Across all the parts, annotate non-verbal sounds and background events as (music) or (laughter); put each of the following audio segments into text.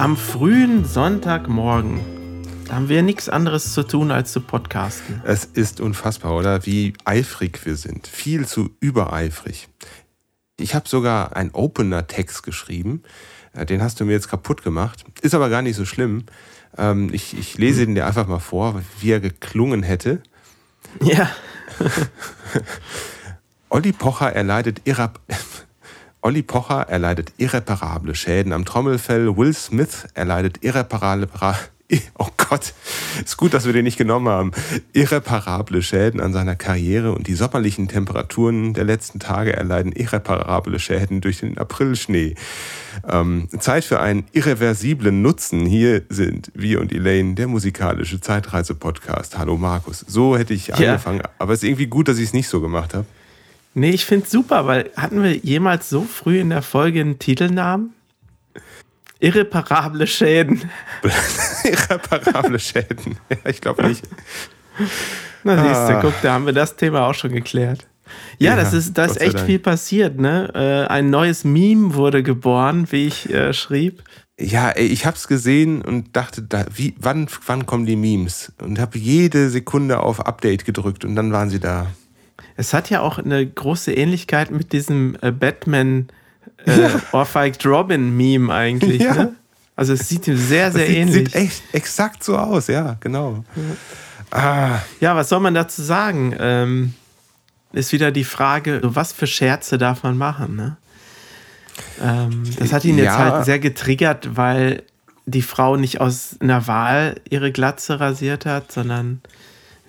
Am frühen Sonntagmorgen haben wir nichts anderes zu tun, als zu podcasten. Es ist unfassbar, oder? Wie eifrig wir sind. Viel zu übereifrig. Ich habe sogar einen Opener-Text geschrieben. Äh, den hast du mir jetzt kaputt gemacht. Ist aber gar nicht so schlimm. Ähm, ich, ich lese den dir einfach mal vor, wie er geklungen hätte. Ja. (laughs) Olli Pocher erleidet irrab Olli Pocher erleidet irreparable Schäden am Trommelfell. Will Smith erleidet irreparable (laughs) oh Gott, ist gut, dass wir den nicht genommen haben. Irreparable Schäden an seiner Karriere und die sommerlichen Temperaturen der letzten Tage erleiden irreparable Schäden durch den Aprilschnee. Ähm, Zeit für einen irreversiblen Nutzen. Hier sind wir und Elaine, der musikalische Zeitreise-Podcast. Hallo Markus. So hätte ich ja. angefangen, aber es ist irgendwie gut, dass ich es nicht so gemacht habe. Nee, ich finde es super, weil hatten wir jemals so früh in der Folge einen Titelnamen? Irreparable Schäden. (laughs) Irreparable Schäden. Ja, ich glaube nicht. Na siehst du, ah. guck, da haben wir das Thema auch schon geklärt. Ja, ja das ist, da ist echt Dank. viel passiert, ne? Äh, ein neues Meme wurde geboren, wie ich äh, schrieb. Ja, ey, ich hab's gesehen und dachte, da, wie, wann, wann kommen die Memes? Und habe jede Sekunde auf Update gedrückt und dann waren sie da. Es hat ja auch eine große Ähnlichkeit mit diesem äh, Batman äh, ja. Ohrfeigt Robin-Meme eigentlich. Ja. Ne? Also es sieht ihm sehr, sehr sieht, ähnlich. Sieht echt exakt so aus, ja, genau. Ja, ah. ja was soll man dazu sagen? Ähm, ist wieder die Frage, was für Scherze darf man machen, ne? Ähm, das hat ihn jetzt halt sehr getriggert, weil die Frau nicht aus einer Wahl ihre Glatze rasiert hat, sondern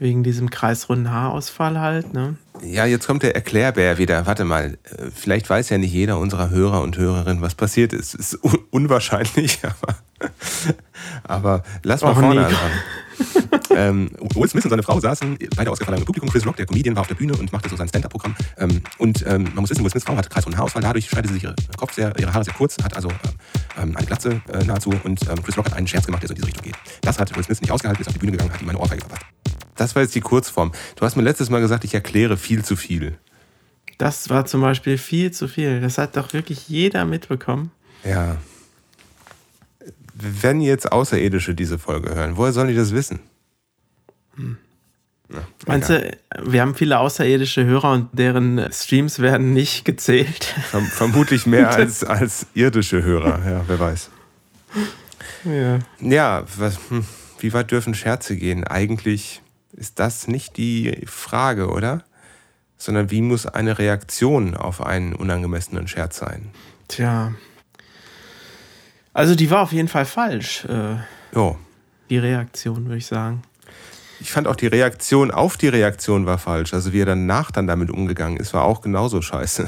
wegen diesem kreisrunden Haarausfall halt, ne? Ja, jetzt kommt der Erklärbär wieder. Warte mal, äh, vielleicht weiß ja nicht jeder unserer Hörer und Hörerinnen, was passiert ist. Ist unwahrscheinlich, (laughs) aber, aber lass mal oh, vorne anfangen. (laughs) (laughs) ähm, Will Smith und seine Frau saßen beide ausgefallen im Publikum. Chris Rock, der Comedian, war auf der Bühne und machte so sein Stand-Up-Programm. Ähm, und ähm, man muss wissen, Will Smiths Frau hat kreisrunden Haarausfall. Dadurch schneidet sie sich ihre, Kopf sehr, ihre Haare sehr kurz, hat also ähm, eine Glatze äh, nahezu. Und ähm, Chris Rock hat einen Scherz gemacht, der so in diese Richtung geht. Das hat Will Smith nicht ausgehalten, ist auf die Bühne gegangen, hat ihm eine Ohrfeige verpasst. Das war jetzt die Kurzform. Du hast mir letztes Mal gesagt, ich erkläre viel zu viel. Das war zum Beispiel viel zu viel. Das hat doch wirklich jeder mitbekommen. Ja. Wenn jetzt Außerirdische diese Folge hören, woher sollen die das wissen? Hm. Na, Meinst du, wir haben viele außerirdische Hörer und deren Streams werden nicht gezählt? Verm vermutlich mehr (laughs) als, als irdische Hörer, ja, wer weiß. Ja, ja was, hm, wie weit dürfen Scherze gehen? Eigentlich ist das nicht die Frage, oder? Sondern wie muss eine Reaktion auf einen unangemessenen Scherz sein? Tja. Also die war auf jeden Fall falsch. Äh, jo. Die Reaktion, würde ich sagen. Ich fand auch die Reaktion auf die Reaktion war falsch. Also wie er danach dann damit umgegangen ist, war auch genauso scheiße.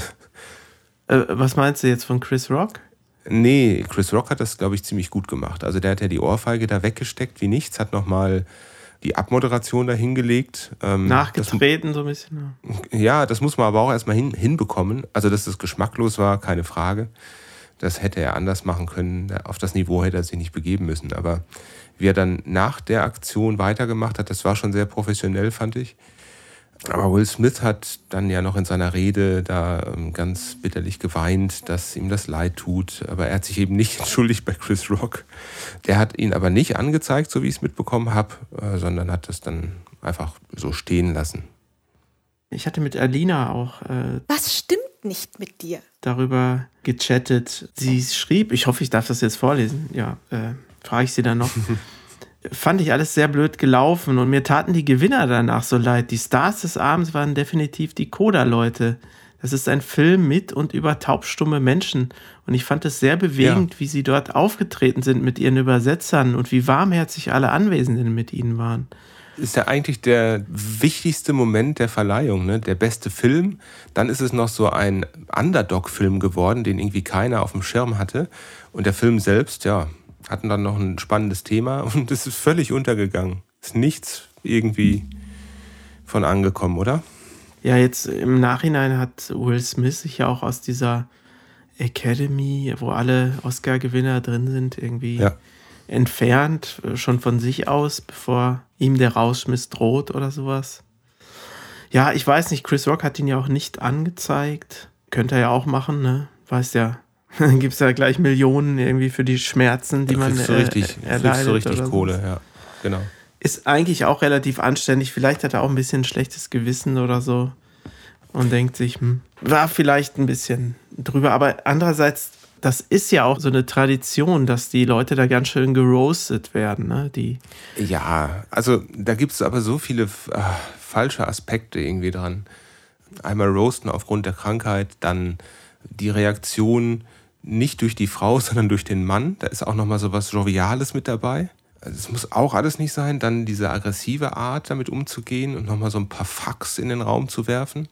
Äh, was meinst du jetzt von Chris Rock? Nee, Chris Rock hat das, glaube ich, ziemlich gut gemacht. Also der hat ja die Ohrfeige da weggesteckt wie nichts, hat nochmal die Abmoderation dahingelegt. Ähm, Nachgetreten das, so ein bisschen. Ja, das muss man aber auch erstmal hin, hinbekommen. Also, dass das geschmacklos war, keine Frage. Das hätte er anders machen können. Auf das Niveau hätte er sich nicht begeben müssen. Aber wie er dann nach der Aktion weitergemacht hat, das war schon sehr professionell, fand ich. Aber Will Smith hat dann ja noch in seiner Rede da ähm, ganz bitterlich geweint, dass ihm das leid tut. Aber er hat sich eben nicht (laughs) entschuldigt bei Chris Rock. Der hat ihn aber nicht angezeigt, so wie ich es mitbekommen habe, äh, sondern hat das dann einfach so stehen lassen. Ich hatte mit Alina auch. Äh, Was stimmt nicht mit dir? Darüber gechattet. Sie schrieb, ich hoffe, ich darf das jetzt vorlesen. Ja, äh, frage ich sie dann noch. (laughs) fand ich alles sehr blöd gelaufen und mir taten die Gewinner danach so leid. Die Stars des Abends waren definitiv die Coda-Leute. Das ist ein Film mit und über taubstumme Menschen. Und ich fand es sehr bewegend, ja. wie sie dort aufgetreten sind mit ihren Übersetzern und wie warmherzig alle Anwesenden mit ihnen waren. Ist ja eigentlich der wichtigste Moment der Verleihung, ne? Der beste Film. Dann ist es noch so ein Underdog-Film geworden, den irgendwie keiner auf dem Schirm hatte. Und der Film selbst, ja, hatten dann noch ein spannendes Thema (laughs) und es ist völlig untergegangen. Ist nichts irgendwie von angekommen, oder? Ja, jetzt im Nachhinein hat Will Smith sich ja auch aus dieser Academy, wo alle Oscar-Gewinner drin sind, irgendwie ja. Entfernt, schon von sich aus, bevor ihm der Rausschmiss droht oder sowas. Ja, ich weiß nicht, Chris Rock hat ihn ja auch nicht angezeigt. Könnte er ja auch machen, ne? Weiß ja, (laughs) Dann gibt es ja gleich Millionen irgendwie für die Schmerzen, die Da man du äh, richtig, erleidet. kriegst du richtig oder so. Kohle, ja. Genau. Ist eigentlich auch relativ anständig. Vielleicht hat er auch ein bisschen schlechtes Gewissen oder so und denkt sich, hm, war vielleicht ein bisschen drüber. Aber andererseits, das ist ja auch so eine Tradition, dass die Leute da ganz schön geroastet werden. Ne? Die, Ja, also da gibt es aber so viele äh, falsche Aspekte irgendwie dran. Einmal roasten aufgrund der Krankheit, dann die Reaktion nicht durch die Frau, (laughs) sondern durch den Mann. Da ist auch nochmal so was Joviales mit dabei. Also es muss auch alles nicht sein. Dann diese aggressive Art, damit umzugehen und nochmal so ein paar Fucks in den Raum zu werfen.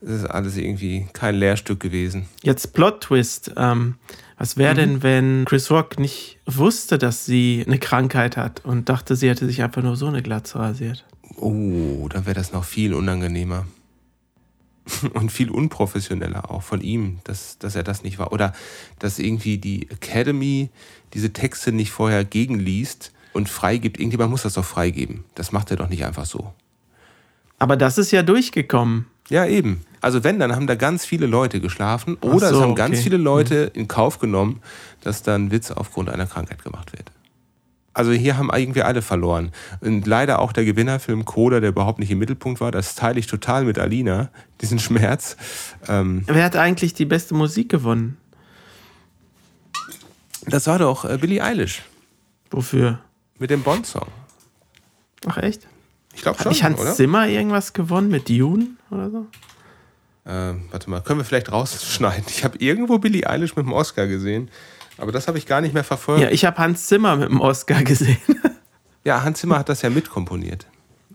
Das ist alles irgendwie kein Lehrstück gewesen. Jetzt Plot-Twist. Ähm, was wäre denn, wenn Chris Rock nicht wusste, dass sie eine Krankheit hat und dachte, sie hätte sich einfach nur so eine Glatze rasiert? Oh, dann wäre das noch viel unangenehmer. (laughs) Und viel unprofessioneller auch von ihm, dass, dass er das nicht war. Oder dass irgendwie die Academy diese Texte nicht vorher gegenliest und freigibt. Irgendjemand muss das doch freigeben. Das macht er doch nicht einfach so. Aber das ist ja durchgekommen. Ja, eben. Also wenn, dann haben da ganz viele Leute geschlafen oder so, es haben ganz okay. viele Leute in Kauf genommen, dass da ein Witz aufgrund einer Krankheit gemacht wird. Also hier haben irgendwie alle verloren. Und leider auch der Gewinnerfilm Coda, der überhaupt nicht im Mittelpunkt war, das teile ich total mit Alina, diesen Schmerz. Ähm, Wer hat eigentlich die beste Musik gewonnen? das war doch äh, Billie Eilish Wofür? mit dem Bond-Song. Ach echt? Ich glaube Hat schon, nicht Hans oder? Zimmer irgendwas gewonnen mit Dune oder so? Ähm, warte mal, können wir vielleicht rausschneiden? Ich habe irgendwo Billie Eilish mit dem Oscar gesehen, aber das habe ich gar nicht mehr verfolgt. Ja, ich habe Hans Zimmer mit dem Oscar gesehen. Ja, Hans Zimmer hat das ja mitkomponiert.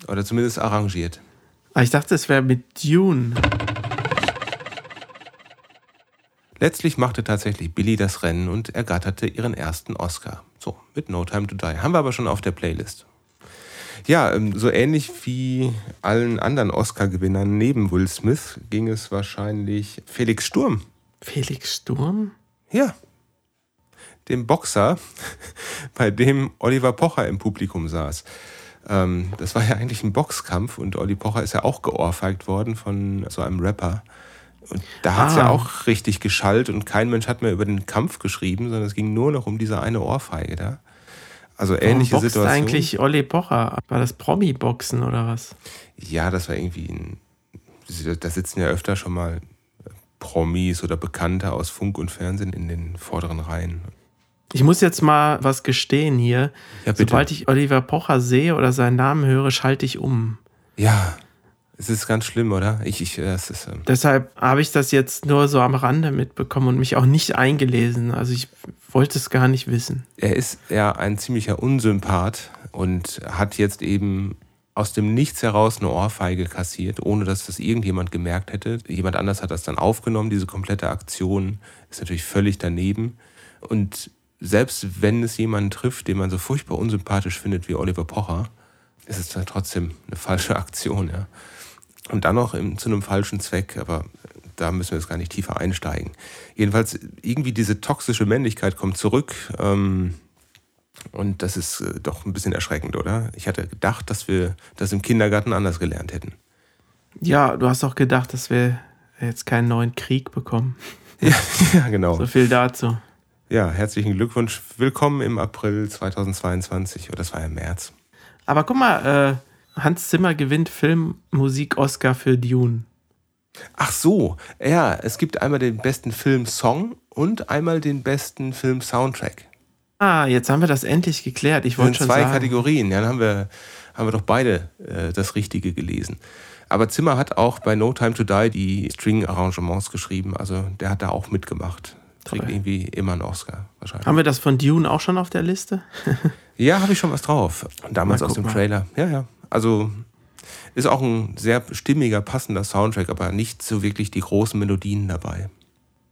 Oder zumindest arrangiert. Aber ich dachte, es wäre mit Dune. Letztlich machte tatsächlich Billy das Rennen und ergatterte ihren ersten Oscar. So, mit No Time to Die. Haben wir aber schon auf der Playlist. Ja, ähm, so ähnlich wie allen anderen Oscar-Gewinnern neben Will Smith ging es wahrscheinlich Felix Sturm. Felix Sturm? Ja. Dem Boxer, (laughs) bei dem Oliver Pocher im Publikum saß. Ähm, das war ja eigentlich ein Boxkampf und Olli Pocher ist ja auch geohrfeigt worden von so einem Rapper. Und da hat es ja Ah. auch richtig geschallt und kein Mensch hat mehr über den Kampf geschrieben, sondern es ging nur noch um diese eine Ohrfeige da. Also ähnliche Warum boxt Situation. eigentlich Olli Pocher? War das Promi-Boxen oder was? Ja, das war irgendwie ein. Da sitzen ja öfter schon mal Promis oder Bekannte aus Funk und Fernsehen in den vorderen Reihen. Ich muss jetzt mal was gestehen hier. Ja. Sobald ich Oliver Pocher sehe oder seinen Namen höre, schalte ich um. Ja, es ist ganz schlimm, oder? Ich, ich, das ist, ähm, Deshalb habe ich das jetzt nur so am Rande mitbekommen und mich auch nicht eingelesen. Also ich wollte es gar nicht wissen. er ist ja ein ziemlicher Unsympath und hat jetzt eben aus dem Nichts heraus eine Ohrfeige kassiert, ohne dass das irgendjemand gemerkt hätte. Jemand anders hat das dann aufgenommen, diese komplette Aktion ist natürlich völlig daneben. Und selbst wenn es jemanden trifft, den man so furchtbar unsympathisch findet wie Oliver Pocher, ist es dann trotzdem eine falsche (laughs) Aktion, ja. Und dann noch im, zu einem falschen Zweck, aber da müssen wir jetzt gar nicht tiefer einsteigen. Jedenfalls, irgendwie diese toxische Männlichkeit kommt zurück. Ähm, und das ist äh, doch ein bisschen erschreckend, oder? Ich hatte gedacht, dass wir das im Kindergarten anders gelernt hätten. Ja, du hast auch gedacht, dass wir jetzt keinen neuen Krieg bekommen. (laughs) Ja, ja genau. So viel dazu. Ja, herzlichen Glückwunsch. Willkommen im April 2022. Oder das war ja im März. Aber guck mal, äh, Hans Zimmer gewinnt Filmmusik-Oscar für Dune. Ach so, ja, es gibt einmal den besten Film-Song und einmal den besten Film-Soundtrack. Ah, jetzt haben wir das endlich geklärt. Ich wollte schon zwei sagen. Kategorien. Ja, dann haben wir, haben wir doch beide äh, das Richtige gelesen. Aber Zimmer hat auch bei No Time to Die die String-Arrangements geschrieben. Also der hat da auch mitgemacht. Kriegt Toll. irgendwie immer einen Oscar wahrscheinlich. Haben wir das von Dune auch schon auf der Liste? Ja, habe ich schon was drauf. Damals aus dem mal. Trailer. Ja, ja. Also ist auch ein sehr stimmiger, passender Soundtrack, aber nicht so wirklich die großen Melodien dabei.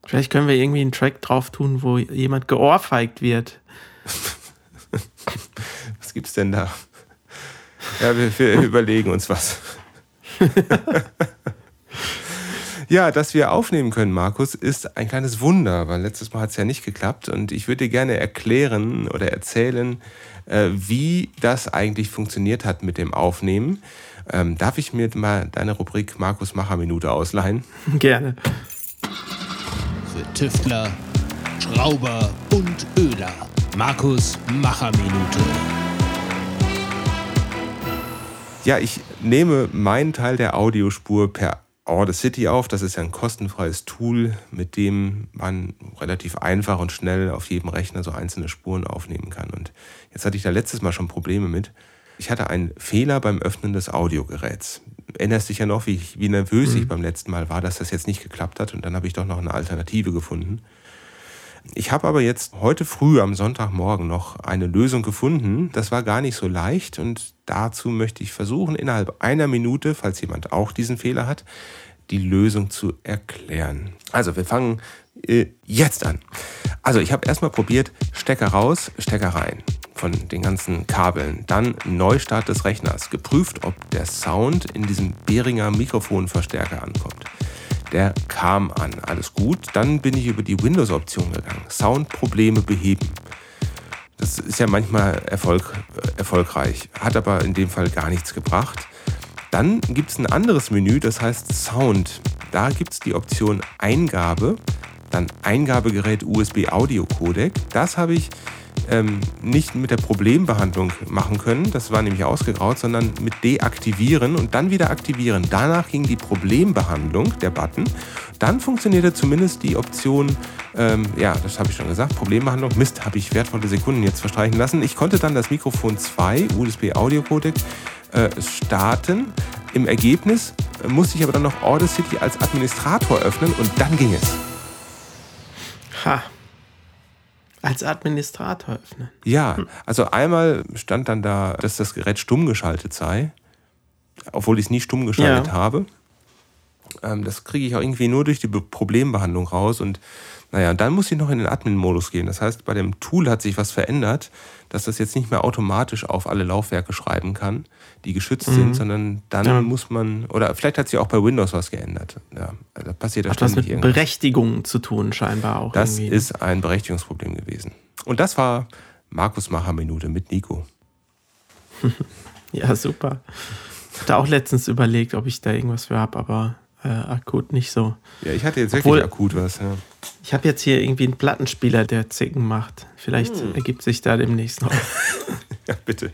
Vielleicht können wir irgendwie einen Track drauf tun, wo jemand geohrfeigt wird. (laughs) Was gibt's denn da? Ja, wir, wir (laughs) überlegen uns was. (laughs) ja, dass wir aufnehmen können, Markus, ist ein kleines Wunder, weil letztes Mal hat es ja nicht geklappt und ich würde dir gerne erklären oder erzählen, äh, wie das eigentlich funktioniert hat mit dem Aufnehmen. Ähm, darf ich mir mal deine Rubrik Markus Macher Minute ausleihen? (laughs) Gerne. Für Tüftler Schrauber und Öler. Markus Macherminute. Ja, ich nehme meinen Teil der Audiospur per Audacity auf. Das ist ja ein kostenfreies Tool, mit dem man relativ einfach und schnell auf jedem Rechner so einzelne Spuren aufnehmen kann. Und jetzt hatte ich da letztes Mal schon Probleme mit. Ich hatte einen Fehler beim Öffnen des Audiogeräts. Erinnerst dich ja noch, wie, wie nervös mhm. ich beim letzten Mal war, dass das jetzt nicht geklappt hat. Und dann habe ich doch noch eine Alternative gefunden. Ich habe aber jetzt heute früh am Sonntagmorgen noch eine Lösung gefunden. Das war gar nicht so leicht und dazu möchte ich versuchen, innerhalb einer Minute, falls jemand auch diesen Fehler hat, die Lösung zu erklären. Also wir fangen äh, jetzt an. Also ich habe erstmal probiert, Stecker raus, Stecker rein von den ganzen Kabeln. Dann Neustart des Rechners. Geprüft, ob der Sound in diesem Behringer Mikrofonverstärker ankommt. Der kam an, alles gut. Dann bin ich über die Windows-Option gegangen. Soundprobleme beheben. Das ist ja manchmal Erfolg, erfolgreich, hat aber in dem Fall gar nichts gebracht. Dann gibt es ein anderes Menü, das heißt Sound. Da gibt es die Option Eingabe, dann Eingabegerät USB Audio Codec. Das habe ich ähm, nicht mit der Problembehandlung machen können, das war nämlich ausgegraut, sondern mit deaktivieren und dann wieder aktivieren. Danach ging die Problembehandlung, der Button. Dann funktionierte zumindest die Option, ähm, ja, das habe ich schon gesagt, Problembehandlung. Mist, habe ich wertvolle Sekunden jetzt verstreichen lassen. Ich konnte dann das Mikrofon 2, USB Audio Codec, äh, starten. Im Ergebnis äh, musste ich aber dann noch Audacity als Administrator öffnen und dann ging es. Ha. Als Administrator öffnen. Ja, also einmal stand dann da, dass das Gerät stumm geschaltet sei, obwohl ich es nie stumm geschaltet ja. habe. Ähm, das kriege ich auch irgendwie nur durch die Problembehandlung raus und naja, dann muss ich noch in den Admin-Modus gehen. Das heißt, bei dem Tool hat sich was verändert, dass das jetzt nicht mehr automatisch auf alle Laufwerke schreiben kann, die geschützt mhm. sind, sondern dann ja. muss man, oder vielleicht hat sich auch bei Windows was geändert. Ja, da passiert das Hat was mit irgendwas. Berechtigung zu tun, scheinbar auch. Das irgendwie. ist ein Berechtigungsproblem gewesen. Und das war Markus Macher Minute mit Nico. (laughs) ja, super. Hatte auch letztens überlegt, ob ich da irgendwas für habe, aber äh, akut nicht so. Ja, ich hatte jetzt Obwohl, wirklich akut was. Ja. Ich habe jetzt hier irgendwie einen Plattenspieler, der Zicken macht. Vielleicht hm. ergibt sich da demnächst noch. (laughs) ja, bitte.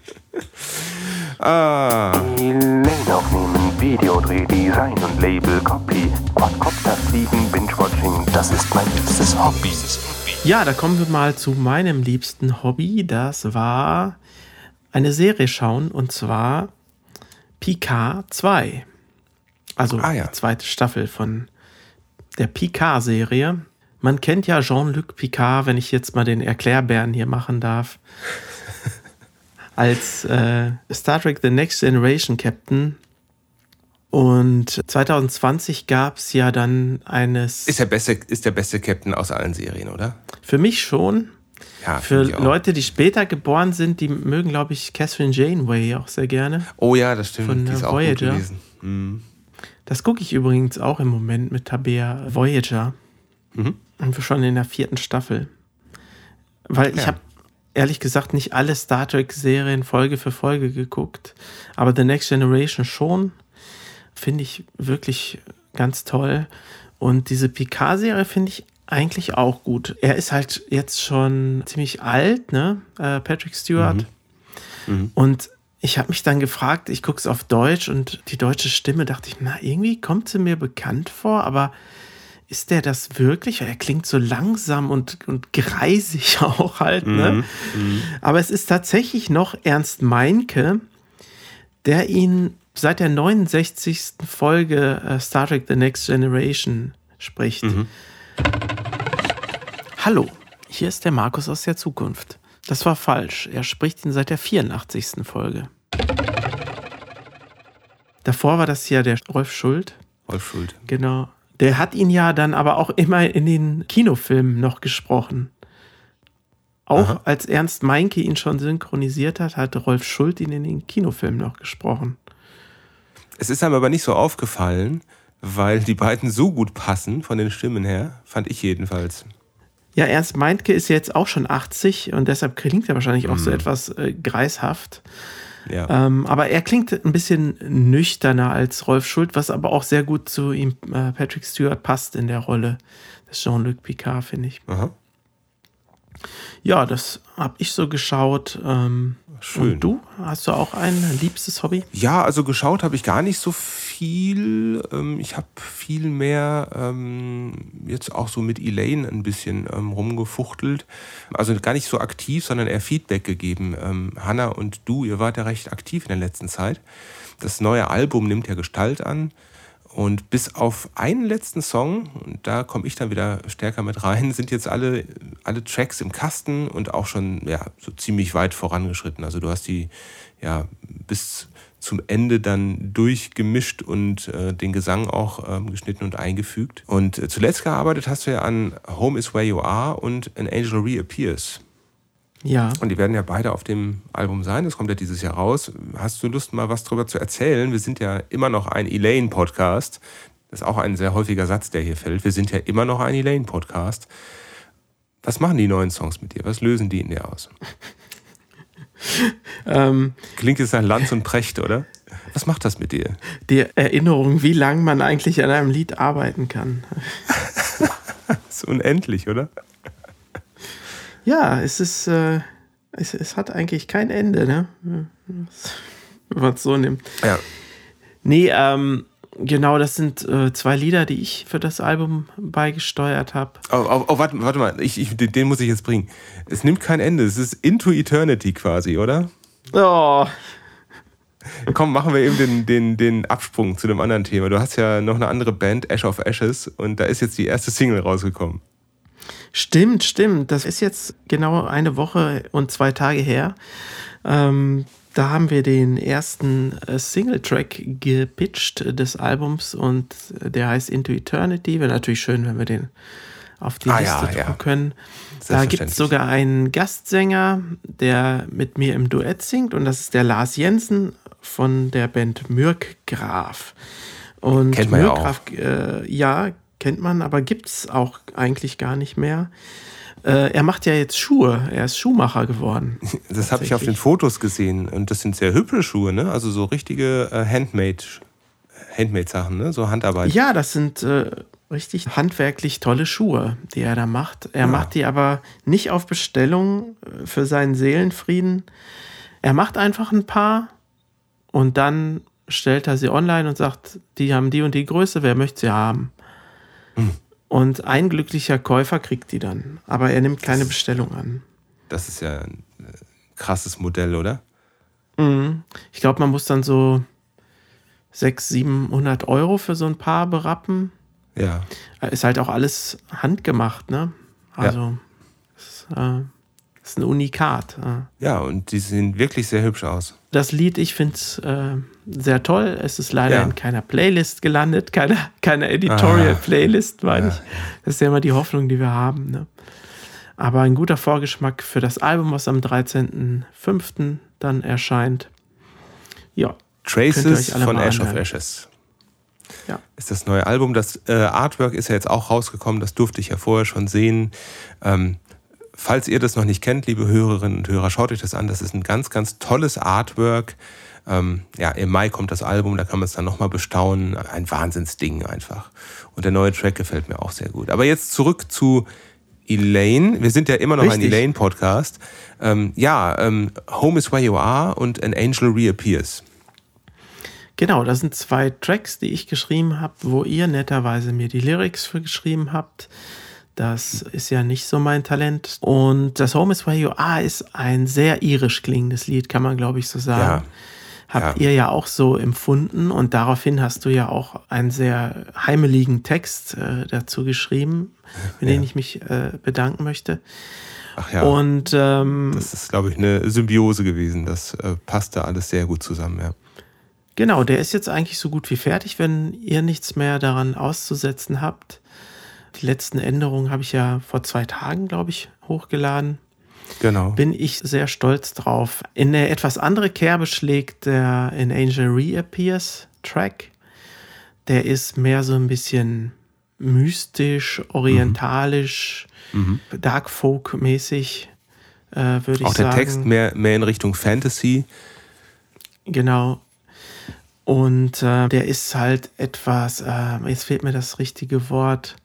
Ah. Lane aufnehmen, Videodreh, Design und Label, Copy, Quadcopter fliegen, Binge-Watching, das ist mein liebstes Hobby. Ja, da kommen wir mal zu meinem liebsten Hobby. Das war eine Serie schauen und zwar Picard 2. Also ah, ja. die zweite Staffel von der Picard-Serie. Man kennt ja Jean-Luc Picard, wenn ich jetzt mal den Erklärbären hier machen darf, (laughs) als äh, Star Trek The Next Generation Captain. Und 2020 gab es ja dann eines. Ist der, beste, ist der beste Captain aus allen Serien, oder? Für mich schon. Ja, Für Leute, die später geboren sind, die mögen, glaube ich, Catherine Janeway auch sehr gerne. Oh ja, das stimmt. Von die ist Voyager. auch gut gewesen. Mhm. Das gucke ich übrigens auch im Moment mit Tabea Voyager. Mhm. Und wir schon in der vierten Staffel. Weil ja. ich habe ehrlich gesagt nicht alle Star Trek-Serien Folge für Folge geguckt, aber The Next Generation schon. Finde ich wirklich ganz toll. Und diese Picard-Serie finde ich eigentlich auch gut. Er ist halt jetzt schon ziemlich alt, ne? Äh, Patrick Stewart. Mhm. Mhm. Und ich habe mich dann gefragt, ich gucke es auf Deutsch und die deutsche Stimme dachte ich, na, irgendwie kommt sie mir bekannt vor, aber ist der das wirklich? Er klingt so langsam und, und greisig (laughs) auch halt, ne? Mhm, mhm. Aber es ist tatsächlich noch Ernst Meinke, der ihn seit der 69. Folge äh, Star Trek The Next Generation spricht. Mhm. Hallo, hier ist der Markus aus der Zukunft. Das war falsch. Er spricht ihn seit der 84. Folge. Davor war das ja der Rolf Schuld. Rolf Schuld. Genau. Der hat ihn ja dann aber auch immer in den Kinofilmen noch gesprochen. Auch Aha. als Ernst Meinke ihn schon synchronisiert hat, hat Rolf Schuld ihn in den Kinofilmen noch gesprochen. Es ist einem aber nicht so aufgefallen, weil die beiden so gut passen von den Stimmen her, fand ich jedenfalls. Ja, Ernst Meintke ist jetzt auch schon 80 und deshalb klingt er wahrscheinlich auch so mhm. etwas äh, greishaft. Ja. Ähm, aber er klingt ein bisschen nüchterner als Rolf Schuld, was aber auch sehr gut zu ihm, äh, Patrick Stewart, passt in der Rolle des Jean-Luc Picard, finde ich. Aha. Ja, das habe ich so geschaut. Ähm, Schön. Und du? Hast du auch ein liebstes Hobby? Ja, also geschaut habe ich gar nicht so viel. Ähm, ich habe viel mehr ähm, jetzt auch so mit Elaine ein bisschen ähm, rumgefuchtelt. Also gar nicht so aktiv, sondern eher Feedback gegeben. Hanna und du, ihr wart ja recht aktiv in der letzten Zeit. Das neue Album nimmt ja Gestalt an. Und bis auf einen letzten Song, und da komme ich dann wieder stärker mit rein, sind jetzt alle, alle Tracks im Kasten und auch schon ja, so ziemlich weit vorangeschritten. Also du hast die ja bis zum Ende dann durchgemischt und äh, den Gesang auch ähm, geschnitten und eingefügt. Und äh, zuletzt gearbeitet hast du ja an Home is Where You Are und An Angel Reappears. Ja. Und die werden ja beide auf dem Album sein. Das kommt ja dieses Jahr raus. Hast du Lust, mal was drüber zu erzählen? Wir sind ja immer noch ein Elaine-Podcast. Das ist auch ein sehr häufiger Satz, der hier fällt. Wir sind ja immer noch ein Elaine-Podcast. Was machen die neuen Songs mit dir? Was lösen die in dir aus? (laughs) ähm, Klingt jetzt nach Lanz und Precht, oder? Was macht das mit dir? Die Erinnerung, wie lange man eigentlich an einem Lied arbeiten kann. (laughs) das ist unendlich, oder? Ja, es ist, äh, es, es hat eigentlich kein Ende, ne? Wenn man es so nimmt. Ja. Nee, ähm, genau, das sind äh, zwei Lieder, die ich für das Album beigesteuert habe. Oh, oh, oh, warte, warte mal, ich, ich, den muss ich jetzt bringen. Es nimmt kein Ende, es ist Into Eternity quasi, oder? Oh. Komm, machen wir eben den, den, den Absprung zu dem anderen Thema. Du hast ja noch eine andere Band, Ash of Ashes, und da ist jetzt die erste Single rausgekommen. Stimmt, stimmt. Das ist jetzt genau eine Woche und zwei Tage her. Ähm, da haben wir den ersten äh, Single-Track gepitcht des Albums und der heißt Into Eternity. Wäre natürlich schön, wenn wir den auf die Ah, Liste ja, drucken ja. können. Da gibt es sogar einen Gastsänger, der mit mir im Duett singt und das ist der Lars Jensen von der Band Mürk Graf. Und Kennt man ja Mürk auch. Graf, äh, ja, kennt man, aber gibt es auch eigentlich gar nicht mehr. Äh, er macht ja jetzt Schuhe, er ist Schuhmacher geworden. (laughs) Das habe ich auf den. Fotos gesehen und das sind sehr hübsche Schuhe, ne? Also so richtige äh, Handmade, Handmade-Sachen, ne? So Handarbeit. Ja, das sind äh, richtig handwerklich tolle Schuhe, die er da macht. Er macht die aber nicht auf Bestellung äh, für seinen Seelenfrieden. Er macht einfach ein paar und dann stellt er sie online und sagt, die haben die und die Größe, wer möchte sie haben? Und ein glücklicher Käufer kriegt die dann. Aber er nimmt keine Bestellung an. Das ist ja ein äh, krasses Modell, oder? Mhm. Ich glaube, man muss dann so 600, 700 Euro für so ein Paar berappen. Ja. Ist halt auch alles handgemacht, ne? Also, ist, äh, ist ein Unikat. Ja, und die sehen wirklich sehr hübsch aus. Das Lied, ich finde es äh, sehr toll. Es ist leider Ja. in keiner Playlist gelandet, keine, keine Editorial-Playlist, meine Ja. ich. Das ist ja immer die Hoffnung, die wir haben. Ne? Aber ein guter Vorgeschmack für das Album, was am 13.05. dann erscheint. Ja, Traces von Ash of anhören. Ashes. Ja. Ist das neue Album. Das äh, Artwork ist ja jetzt auch rausgekommen, das durfte ich ja vorher schon sehen. Ähm, falls ihr das noch nicht kennt, liebe Hörerinnen und Hörer, schaut euch das an. Das ist ein ganz, ganz tolles Artwork. Ähm, ja, im Mai kommt das Album, da kann man es dann nochmal bestaunen. Ein Wahnsinnsding einfach. Und der neue Track gefällt mir auch sehr gut. Aber jetzt zurück zu Elaine. Wir sind ja immer noch ein Richtig. Elaine-Podcast. Ähm, ja, ähm, Home is Where You Are und An Angel Reappears. Genau, das sind zwei Tracks, die ich geschrieben habe, wo ihr netterweise mir die Lyrics für geschrieben habt. Das ist ja nicht so mein Talent. Und das Home is Where You Are ist ein sehr irisch klingendes Lied, kann man glaube ich so sagen. Habt Ja. ihr ja auch so empfunden und daraufhin hast du ja auch einen sehr heimeligen Text äh, dazu geschrieben, (laughs) für den ich mich äh, bedanken möchte. Ach ja. Und ähm, Das ist, glaube ich, eine Symbiose gewesen. Das äh, passte alles sehr gut zusammen, ja. Genau, der ist jetzt eigentlich so gut wie fertig, wenn ihr nichts mehr daran auszusetzen habt. Die letzten Änderungen habe ich ja vor zwei Tagen, glaube ich, hochgeladen. Genau. Bin ich sehr stolz drauf. In eine etwas andere Kerbe schlägt der in Angel Reappears Track. Der ist mehr so ein bisschen mystisch, orientalisch, Dark Folk mäßig, äh, würde ich Auch der sagen. Text mehr, mehr in Richtung Fantasy. Genau. Und äh, der ist halt etwas, äh, jetzt fehlt mir das richtige Wort,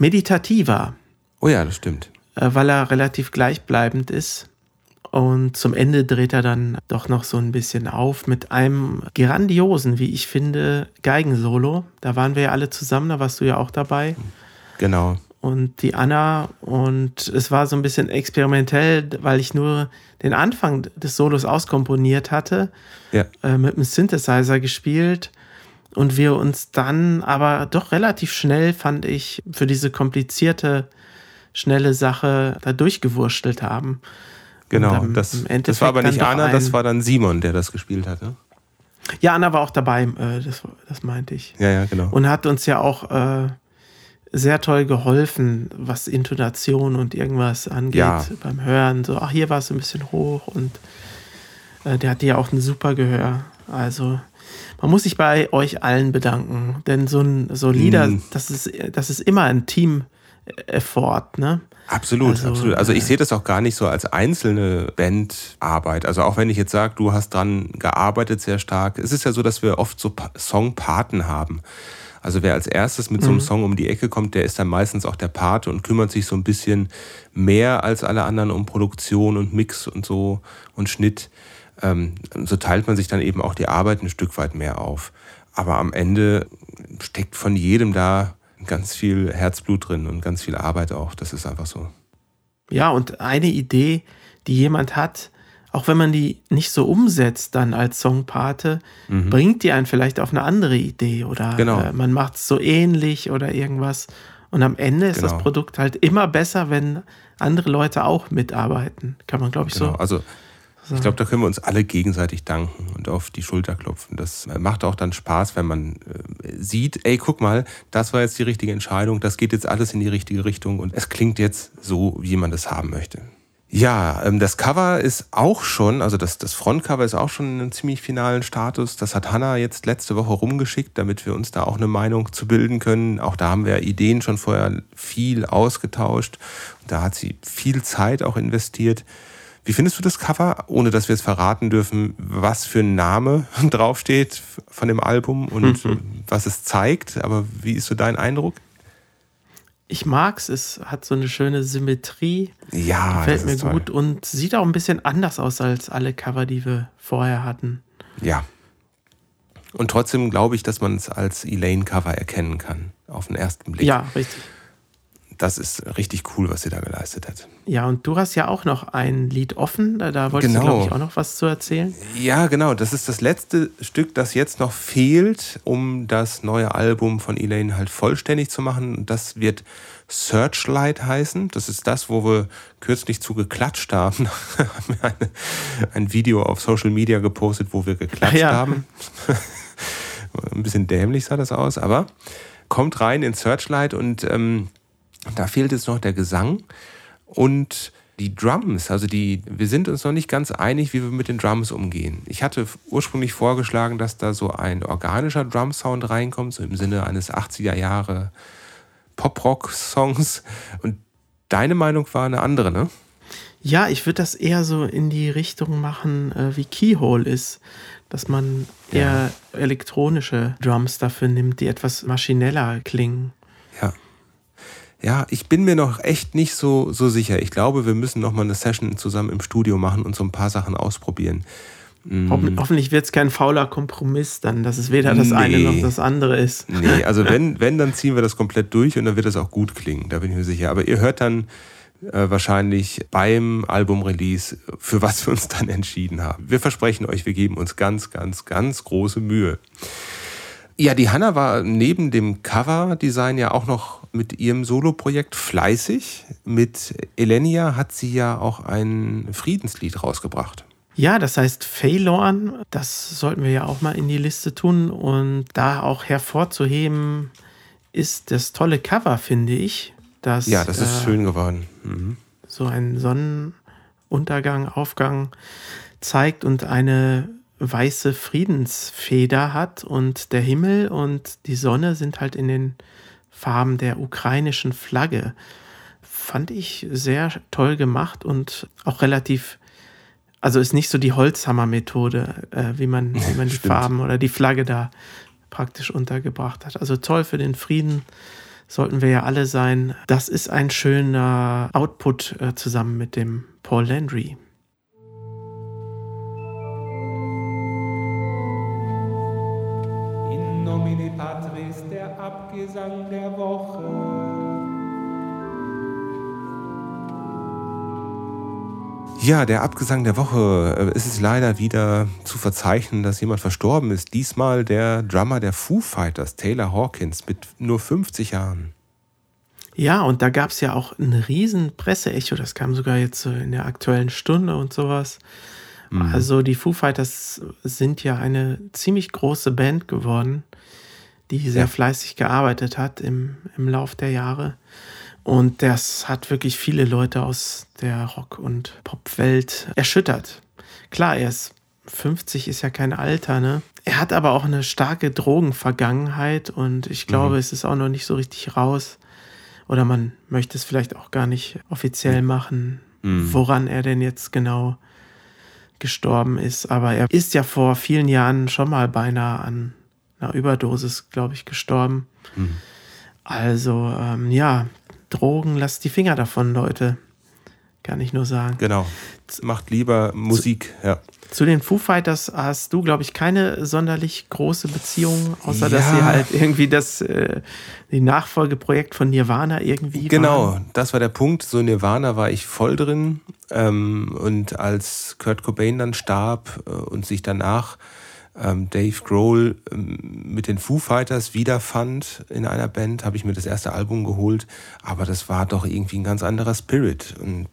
meditativer. Oh ja, das stimmt. äh, weil er relativ gleichbleibend ist. Und zum Ende dreht er dann doch noch so ein bisschen auf mit einem grandiosen, wie ich finde, Geigensolo. Da waren wir ja alle zusammen, da warst du ja auch dabei. Genau. Und die Anna. Und es war so ein bisschen experimentell, weil ich nur den Anfang des Solos auskomponiert hatte, Ja. äh, mit einem Synthesizer gespielt. Und wir uns dann aber doch relativ schnell, fand ich, für diese komplizierte, schnelle Sache da durchgewurschtelt haben. Genau. Das, das war aber nicht Anna, das war dann Simon, der das gespielt hat. Ne? Ja, Anna war auch dabei, äh, das, das meinte ich. Ja, ja, genau. Und hat uns ja auch äh, sehr toll geholfen, was Intonation und irgendwas angeht Ja. beim Hören. So, ach, hier war es ein bisschen hoch und äh, der hatte ja auch ein super Gehör. Also man muss sich bei euch allen bedanken, denn so ein so Lieder, Mm. das ist das ist immer ein Team-Effort, ne? Absolut, Also, absolut. Also ich äh, sehe das auch gar nicht so als einzelne Bandarbeit. Also auch wenn ich jetzt sage, du hast dran gearbeitet sehr stark. Es ist ja so, dass wir oft so Pa- Songpaten haben. Also wer als erstes mit so einem Song um die Ecke kommt, der ist dann meistens auch der Pate und kümmert sich so ein bisschen mehr als alle anderen um Produktion und Mix und so und Schnitt. Ähm, so teilt man sich dann eben auch die Arbeit ein Stück weit mehr auf. Aber am Ende steckt von jedem da ganz viel Herzblut drin und ganz viel Arbeit auch. Das ist einfach so. Ja, und eine Idee, die jemand hat, auch wenn man die nicht so umsetzt dann als Songpate, bringt die einen vielleicht auf eine andere Idee oder Mhm. Genau. äh, man macht es so ähnlich oder irgendwas. Und am Ende ist Genau. das Produkt halt immer besser, wenn andere Leute auch mitarbeiten. Kann man, glaube ich, Genau. so. Also ich glaube, da können wir uns alle gegenseitig danken und auf die Schulter klopfen. Das äh, macht auch dann Spaß, wenn man äh, sieht, ey, guck mal, das war jetzt die richtige Entscheidung, das geht jetzt alles in die richtige Richtung und es klingt jetzt so, wie man das haben möchte. Ja, ähm, das Cover ist auch schon, also das, das Frontcover ist auch schon in einem ziemlich finalen Status. Das hat Hannah jetzt letzte Woche rumgeschickt, damit wir uns da auch eine Meinung zu bilden können. Auch da haben wir Ideen schon vorher viel ausgetauscht. Da hat sie viel Zeit auch investiert. Wie findest du das Cover, ohne dass wir es verraten dürfen, was für ein Name (laughs) draufsteht von dem Album und was es zeigt? Aber wie ist so dein Eindruck? Ich mag's, es hat so eine schöne Symmetrie, Ja, gefällt mir toll. gut und sieht auch ein bisschen anders aus als alle Cover, die wir vorher hatten. Ja. Und trotzdem glaube ich, dass man es als Elaine-Cover erkennen kann, auf den ersten Blick. Ja, richtig. Das ist richtig cool, was sie da geleistet hat. Ja, und du hast ja auch noch ein Lied offen, da, da wolltest Genau. du, glaube ich, auch noch was zu erzählen. Ja, genau. Das ist das letzte Stück, das jetzt noch fehlt, um das neue Album von Elaine halt vollständig zu machen. Das wird Searchlight heißen. Das ist das, wo wir kürzlich zu geklatscht haben. (laughs) haben wir eine, ein Video auf Social Media gepostet, wo wir geklatscht Ja. haben. (laughs) Ein bisschen dämlich sah das aus, aber kommt rein in Searchlight und ähm, da fehlt jetzt noch der Gesang und die Drums. Also die, wir sind uns noch nicht ganz einig, wie wir mit den Drums umgehen. Ich hatte ursprünglich vorgeschlagen, dass da so ein organischer Drum-Sound reinkommt, so im Sinne eines 80er Jahre Pop-Rock-Songs. Und deine Meinung war eine andere, ne? Ja, ich würde das eher so in die Richtung machen, äh, wie Keyhole ist. Dass man eher elektronische Drums dafür nimmt, die etwas maschineller klingen. Ja. Ich bin mir noch echt nicht so, so sicher. Ich glaube, wir müssen noch mal eine Session zusammen im Studio machen und so ein paar Sachen ausprobieren. Hoffen, hoffentlich wird es kein fauler Kompromiss dann, dass es weder das Nee. eine noch das andere ist. Nee, also (laughs) wenn, wenn, dann ziehen wir das komplett durch und dann wird es auch gut klingen, da bin ich mir sicher. Aber ihr hört dann äh, wahrscheinlich beim Album-Release, für was wir uns dann entschieden haben. Wir versprechen euch, wir geben uns ganz, ganz, ganz große Mühe. Ja, die Hanna war neben dem Cover-Design ja auch noch mit ihrem Solo-Projekt fleißig. Mit Elenia hat sie ja auch ein Friedenslied rausgebracht. Ja, das heißt Phaelorn, das sollten wir ja auch mal in die Liste tun. Und da auch hervorzuheben ist das tolle Cover, finde ich. Das, Ja, das ist äh, schön geworden. Mhm. so ein Sonnenuntergang, Aufgang zeigt und eine weiße Friedensfeder hat und der Himmel und die Sonne sind halt in den Farben der ukrainischen Flagge. Fand ich sehr toll gemacht und auch relativ, also ist nicht so die Holzhammer-Methode, äh, wie man, (laughs) wie man die. Farben oder die Flagge da praktisch untergebracht hat. Also toll für den Frieden, sollten wir ja alle sein. Das ist ein schöner Output äh, zusammen mit dem Paul Landry. Der Woche. Ja, der Abgesang der Woche. Äh, Es ist leider wieder zu verzeichnen, dass jemand verstorben ist. Diesmal der Drummer der Foo Fighters, Taylor Hawkins, mit nur 50 Jahren. Ja, und da gab es ja auch ein riesen Presseecho. Das kam sogar jetzt so in der aktuellen Stunde und sowas. Also die Foo Fighters sind ja eine ziemlich große Band geworden, die sehr Ja. fleißig gearbeitet hat im, im Lauf der Jahre. Und das hat wirklich viele Leute aus der Rock- und Popwelt erschüttert. Klar, er ist 50, ist ja kein Alter, ne? Er hat aber auch eine starke Drogenvergangenheit und ich glaube, es ist auch noch nicht so richtig raus. Oder man möchte es vielleicht auch gar nicht offiziell machen, woran er denn jetzt genau gestorben ist. Aber er ist ja vor vielen Jahren schon mal beinahe an einer Überdosis, glaube ich, gestorben. Also, ähm, ja, Drogen, lasst die Finger davon, Leute. Kann ich nur sagen. Genau. Macht lieber Musik, ja. Zu den Foo Fighters hast du, glaube ich, keine sonderlich große Beziehung, außer dass Ja. sie halt irgendwie das äh, die Nachfolgeprojekt von Nirvana irgendwie Genau, waren. das war der Punkt. So Nirvana war ich voll drin. Ähm, und als Kurt Cobain dann starb äh, und sich danach Dave Grohl ähm, mit den Foo Fighters wiederfand in einer Band, habe ich mir das erste Album geholt. Aber das war doch irgendwie ein ganz anderer Spirit. Und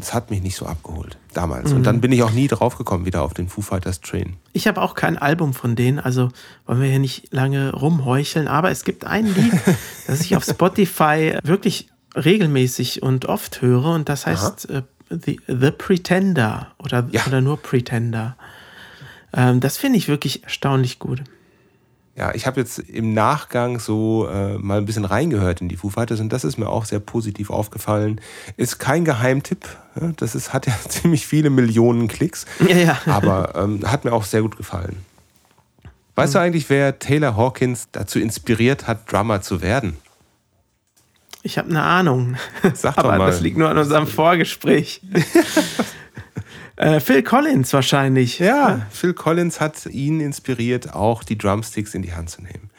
es hat mich nicht so abgeholt damals. Und dann bin ich auch nie draufgekommen wieder auf den Foo Fighters Train. Ich habe auch kein Album von denen, also wollen wir hier nicht lange rumheucheln, aber es gibt ein Lied, (laughs) das ich auf Spotify wirklich regelmäßig und oft höre und das heißt äh, The, The Pretender oder, Ja. oder nur Pretender. Ähm, das finde ich wirklich erstaunlich gut. Ja, ich habe jetzt im Nachgang so äh, mal ein bisschen reingehört in die Foo Fighters und das ist mir auch sehr positiv aufgefallen. Ist kein Geheimtipp, ja, das ist, hat ja (laughs) ziemlich viele Millionen Klicks, (laughs) Ja, ja. aber ähm, hat mir auch sehr gut gefallen. Weißt du eigentlich, wer Taylor Hawkins dazu inspiriert hat, Drummer zu werden? Ich habe eine Ahnung. Sag doch Aber mal. das liegt nur an unserem Vorgespräch. (laughs) äh, Phil Collins wahrscheinlich. Ja, Phil Collins hat ihn inspiriert, auch die Drumsticks in die Hand zu nehmen.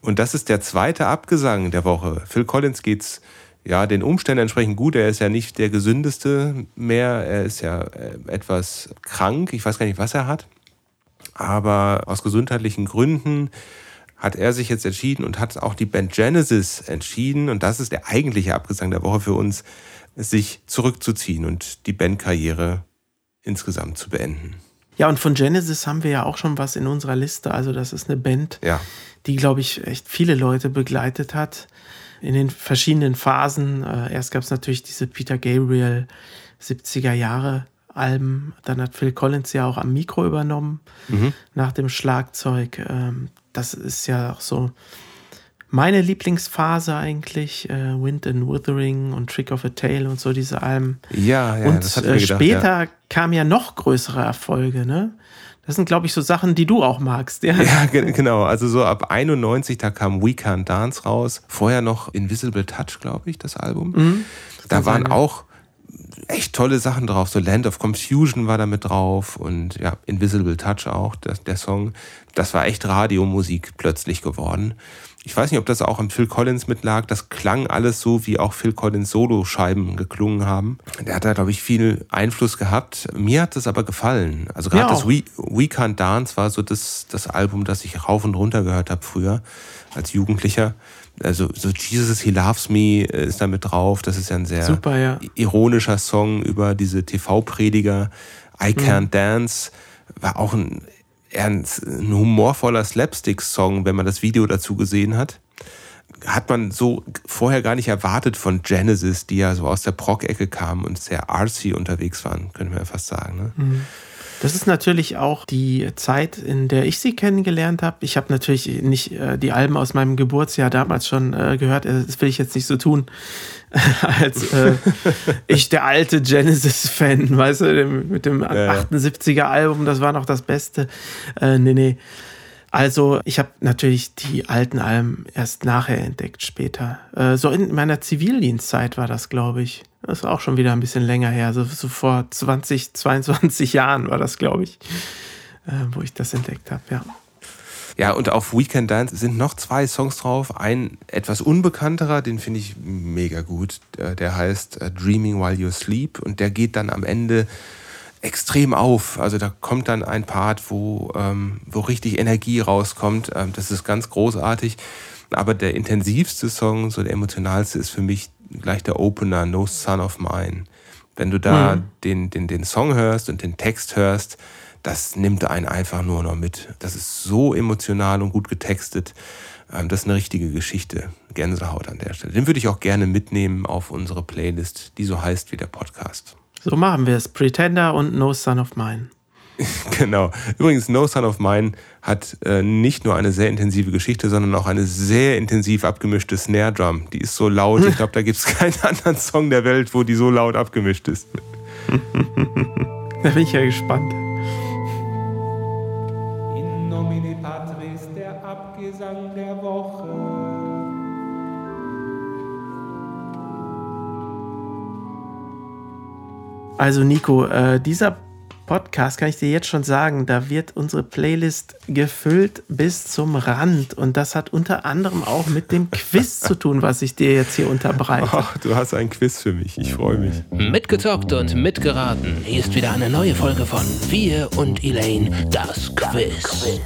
Und das ist der zweite Abgesang der Woche. Phil Collins geht's ja den Umständen entsprechend gut. Er ist ja nicht der gesündeste mehr. Er ist ja äh, etwas krank. Ich weiß gar nicht, was er hat. Aber aus gesundheitlichen Gründen hat er sich jetzt entschieden und hat auch die Band Genesis entschieden, und das ist der eigentliche Abgesang der Woche für uns, sich zurückzuziehen und die Bandkarriere insgesamt zu beenden. Ja, und von Genesis haben wir ja auch schon was in unserer Liste. Also, das ist eine Band, Ja. die, glaube ich, echt viele Leute begleitet hat in den verschiedenen Phasen. Äh, erst gab es natürlich diese Peter Gabriel 70er Jahre Alben. Dann hat Phil Collins ja auch am Mikro übernommen nach dem Schlagzeug. Ähm, das ist ja auch so meine Lieblingsphase eigentlich. Äh, Wind and Withering und Trick of a Tale und so diese Alben. Ja, ja, und das äh, gedacht, später Ja. kamen ja noch größere Erfolge, ne? Das sind, glaube ich, so Sachen, die du auch magst, ja. Ja, (laughs) ge- genau. Also so ab 91, da kam We Can't Dance raus. Vorher noch Invisible Touch, glaube ich, das Album. da kann waren sein, auch echt tolle Sachen drauf. So Land of Confusion war da mit drauf und ja, Invisible Touch auch, der, der Song. Das war echt Radiomusik plötzlich geworden. Ich weiß nicht, ob das auch am Phil Collins mitlag. Das klang alles so, wie auch Phil Collins Solo-Scheiben geklungen haben. Der hat da, glaube ich, viel Einfluss gehabt. Mir hat das aber gefallen. Also gerade das. We, We Can't Dance war so das, das Album, das ich rauf und runter gehört habe früher als Jugendlicher. Also so Jesus He Loves Me äh, ist da mit drauf. Das ist ja ein sehr Super, ja. ironischer Song über diese TV-Prediger. I Can't Dance war auch ein, eher ein, ein humorvoller Slapstick-Song, wenn man das Video dazu gesehen hat. Hat man so vorher gar nicht erwartet von Genesis, die ja so aus der Prog-Ecke kamen und sehr artsy unterwegs waren, könnte man ja fast sagen. Ne? Das ist natürlich auch die Zeit, in der ich sie kennengelernt habe. Ich habe natürlich nicht äh, die Alben aus meinem Geburtsjahr damals schon äh, gehört. Äh, Das will ich jetzt nicht so tun, (laughs) als äh, ich der alte Genesis-Fan, weißt du, mit dem 78er-Album, das war noch das Beste. Äh, nee, nee. Also ich habe natürlich die alten Alben erst nachher entdeckt, später. Äh, so in meiner Zivildienstzeit war das, glaube ich. Das ist auch schon wieder ein bisschen länger her. So, so vor 20, 22 (laughs) Jahren war das, glaube ich, äh, wo ich das entdeckt habe, ja. Ja, und auf Weekend Dance sind noch zwei Songs drauf. Ein etwas unbekannterer, den finde ich mega gut. Äh, der heißt äh, Dreaming While You Sleep und der geht dann am Ende extrem auf. Also da kommt dann ein Part, wo, ähm, wo richtig Energie rauskommt. Ähm, das ist ganz großartig. Aber der intensivste Song, so der emotionalste, ist für mich gleich der Opener, No Son of Mine. Wenn du da mhm. den, den, den Song hörst und den Text hörst, das nimmt einen einfach nur noch mit. Das ist so emotional und gut getextet. Ähm, das ist eine richtige Geschichte. Gänsehaut an der Stelle. Den würde ich auch gerne mitnehmen auf unsere Playlist, die so heißt wie der Podcast. So machen wir es. Pretender und No Son of Mine. (laughs) genau. Übrigens, No Son of Mine hat äh, nicht nur eine sehr intensive Geschichte, sondern auch eine sehr intensiv abgemischte Snare Drum. Die ist so laut. Ich glaube, da (laughs) gibt es keinen anderen Song der Welt, wo die so laut abgemischt ist. (laughs) da bin ich ja gespannt. In nomine Also Nico, äh, dieser Podcast kann ich dir jetzt schon sagen, da wird unsere Playlist gefüllt bis zum Rand. Und das hat unter anderem auch mit dem Quiz (laughs) zu tun, was ich dir jetzt hier unterbreite. Ach, du hast ein Quiz für mich. Ich freue mich. Mitgezockt und mitgeraten. Hier ist wieder eine neue Folge von Wir und Elaine, das Quiz.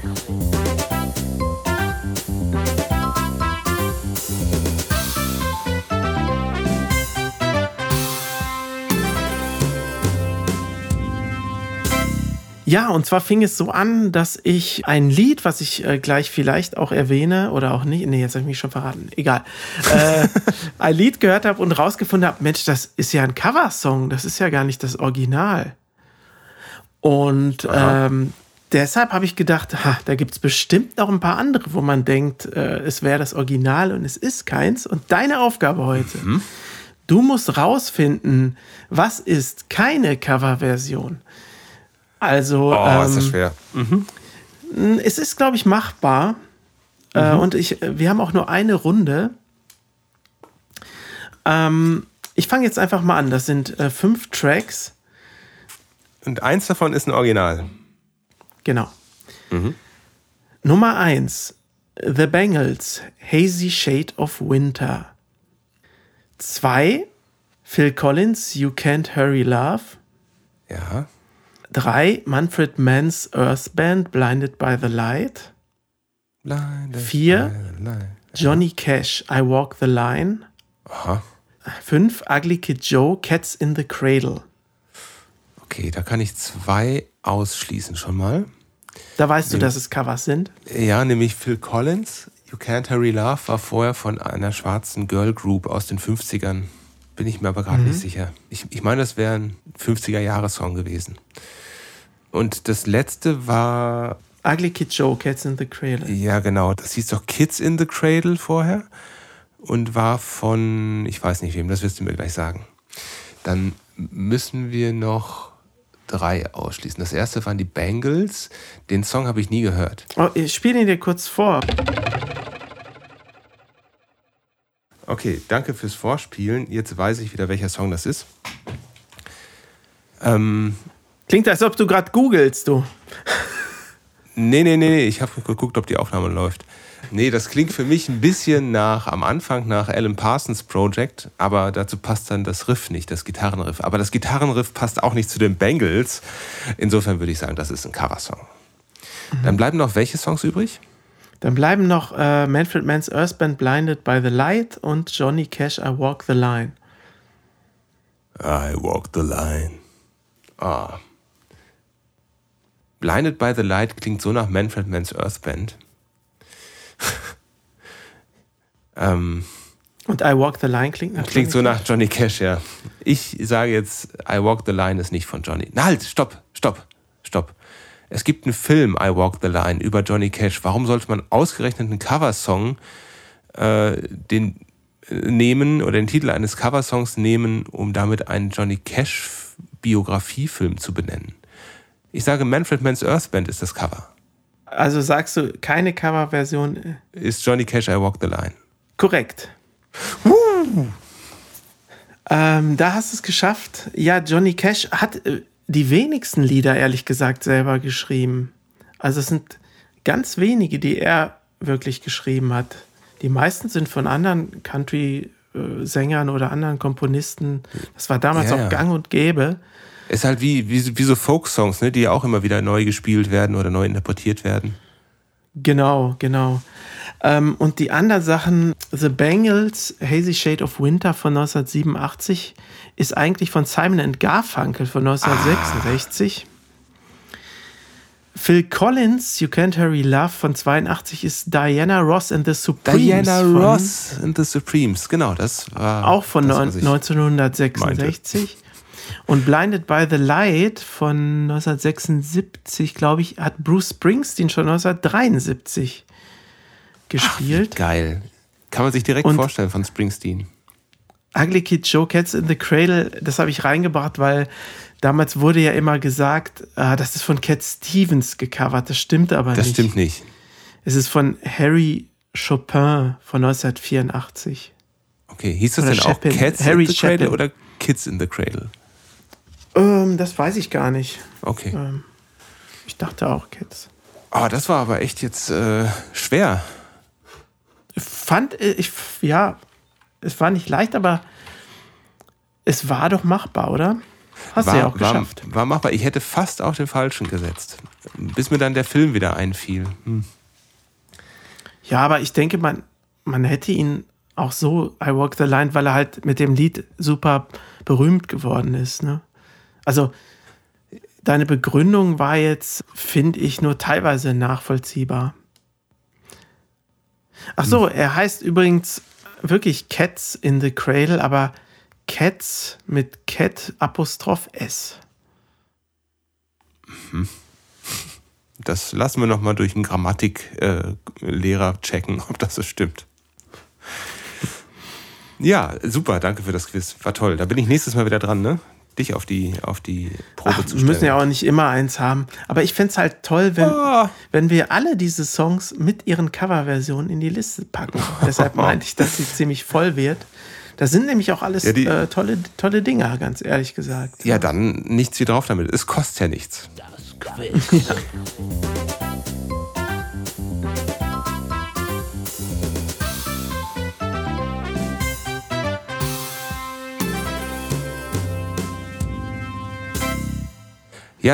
Ja, und zwar fing es so an, dass ich ein Lied, was ich äh, gleich vielleicht auch erwähne oder auch nicht, nee, jetzt habe ich mich schon verraten, egal, äh, (laughs) ein Lied gehört habe und rausgefunden habe, Mensch, das ist ja ein Coversong, das ist ja gar nicht das Original. Und ähm, deshalb habe ich gedacht, ha, da gibt es bestimmt noch ein paar andere, wo man denkt, äh, es wäre das Original und es ist keins. Und deine Aufgabe heute, mhm. du musst rausfinden, was ist keine Coverversion. Also. Oh, ähm, ist das schwer. Mhm. Es ist, glaube ich, machbar. Äh, mhm. und ich, wir haben auch nur eine Runde. Ähm, ich fange jetzt einfach mal an. Das sind äh, fünf Tracks. Und eins davon ist ein Original. Genau. Mhm. Nummer eins: The Bangles, Hazy Shade of Winter. Zwei: Phil Collins, You Can't Hurry Love. Ja. 3. Manfred Mann's Earth Band, Blinded by the Light. 4. Johnny Cash, I Walk the Line. Aha. 5. Ugly Kid Joe, Cats in the Cradle. Okay, da kann ich zwei ausschließen schon mal. Da weißt du, dass es Covers sind? Ja, nämlich Phil Collins. You Can't Hurry Love war vorher von einer schwarzen Girl Group aus den 50ern. Bin ich mir aber gerade mhm. nicht sicher. Ich, ich meine, das wäre ein 50er-Jahre-Song gewesen. Und das letzte war. Ugly Kid Joe, Cats in the Cradle. Ja, genau. Das hieß doch Kids in the Cradle vorher. Und war von, ich weiß nicht wem, das wirst du mir gleich sagen. Dann müssen wir noch drei ausschließen. Das erste waren die Bangles. Den Song habe ich nie gehört. Oh, ich spiele ihn dir kurz vor. Okay, danke fürs Vorspielen. Jetzt weiß ich wieder, welcher Song das ist. Ähm, Klingt, als ob du gerade googelst, du. Nee, nee, nee, nee. Ich habe geguckt, ob die Aufnahme läuft. Nee, das klingt für mich ein bisschen nach, am Anfang nach Alan Parsons Project, aber dazu passt dann das Riff nicht, das Gitarrenriff. Aber das Gitarrenriff passt auch nicht zu den Bengals. Insofern würde ich sagen, das ist ein Coversong. Mhm. Dann bleiben noch welche Songs übrig? Dann bleiben noch äh, Manfred Mann's Earth Band Blinded by the Light und Johnny Cash I Walk the Line. I Walk the Line. Ah. Blinded by the Light klingt so nach Manfred Mann's Earth Band. (laughs) ähm, und I Walk the Line klingt nach Klingt Johnny so nach Johnny Cash, ja. Ich sage jetzt, I Walk the Line ist nicht von Johnny. Na halt, stopp, stopp, stopp. Es gibt einen Film, I Walk the Line, über Johnny Cash. Warum sollte man ausgerechnet einen Coversong äh, den, äh, nehmen oder den Titel eines Coversongs nehmen, um damit einen Johnny Cash Biografiefilm zu benennen? Ich sage, Manfred Mann's Earth Band ist das Cover. Also sagst du, keine Coverversion? Ist Johnny Cash I Walk the Line. Korrekt. Ähm, da hast du es geschafft. Ja, Johnny Cash hat äh, die wenigsten Lieder, ehrlich gesagt, selber geschrieben. Also es sind ganz wenige, die er wirklich geschrieben hat. Die meisten sind von anderen Country-Sängern oder anderen Komponisten. Das war damals Ja, auch gang und gäbe. Ist halt wie, wie, wie so Folk-Songs, ne, die ja auch immer wieder neu gespielt werden oder neu interpretiert werden. Genau, genau. Ähm, und die anderen Sachen, The Bangles, Hazy Shade of Winter von 1987, ist eigentlich von Simon and Garfunkel von 1966. Phil Collins, You Can't Hurry Love von 82 ist Diana Ross and the Supremes. Diana Ross and the Supremes, genau, das war. Auch von das, neun- was ich 1966. Und Blinded by the Light von 1976, glaube ich, hat Bruce Springsteen schon 1973 gespielt. Geil. Kann man sich direkt Und- vorstellen von Springsteen. Ugly Kid Joe, Cats in the Cradle, das habe ich reingebracht, weil damals wurde ja immer gesagt, ah, das ist von Cat Stevens gecovert. Das stimmt aber Das nicht. stimmt nicht. Es ist von Harry Chopin von 1984. Okay, hieß das Oder denn Chapin. auch Cats Harry in the Cradle Chapin. oder Kids in the Cradle? Ähm, das weiß ich gar nicht. Okay. Ich dachte auch Cats. Oh, das war aber echt jetzt äh, schwer. Fand äh, ich, ja, es war nicht leicht, aber es war doch machbar, oder? Hast du ja auch war, geschafft. war machbar. Ich hätte fast auf den falschen gesetzt. Bis mir dann der Film wieder einfiel. Hm. Ja, aber ich denke, man, man hätte ihn auch so I Walk the Line, weil er halt mit dem Lied super berühmt geworden ist. Ne? Also deine Begründung war jetzt, finde ich, nur teilweise nachvollziehbar. Ach so, er heißt übrigens wirklich Cats in the Cradle, aber Cats mit Cat Apostroph S. Das lassen wir nochmal durch einen Grammatiklehrer äh, checken, ob das so stimmt. Ja, super, danke für das Quiz. War toll. Da bin ich nächstes Mal wieder dran, ne? Dich auf die, auf die Probe Ach, zu wir stellen. müssen ja auch nicht immer eins haben. Aber ich fände es halt toll, wenn, Ah. wenn wir alle diese Songs mit ihren Coverversionen in die Liste packen. (laughs) Deshalb meinte ich, dass sie ziemlich voll wird. Da sind nämlich auch alles Ja, die- äh, tolle, tolle Dinger, ganz ehrlich gesagt. Ja, dann nichts wie drauf damit. Es kostet ja nichts. Das Quiz. (laughs) Ja,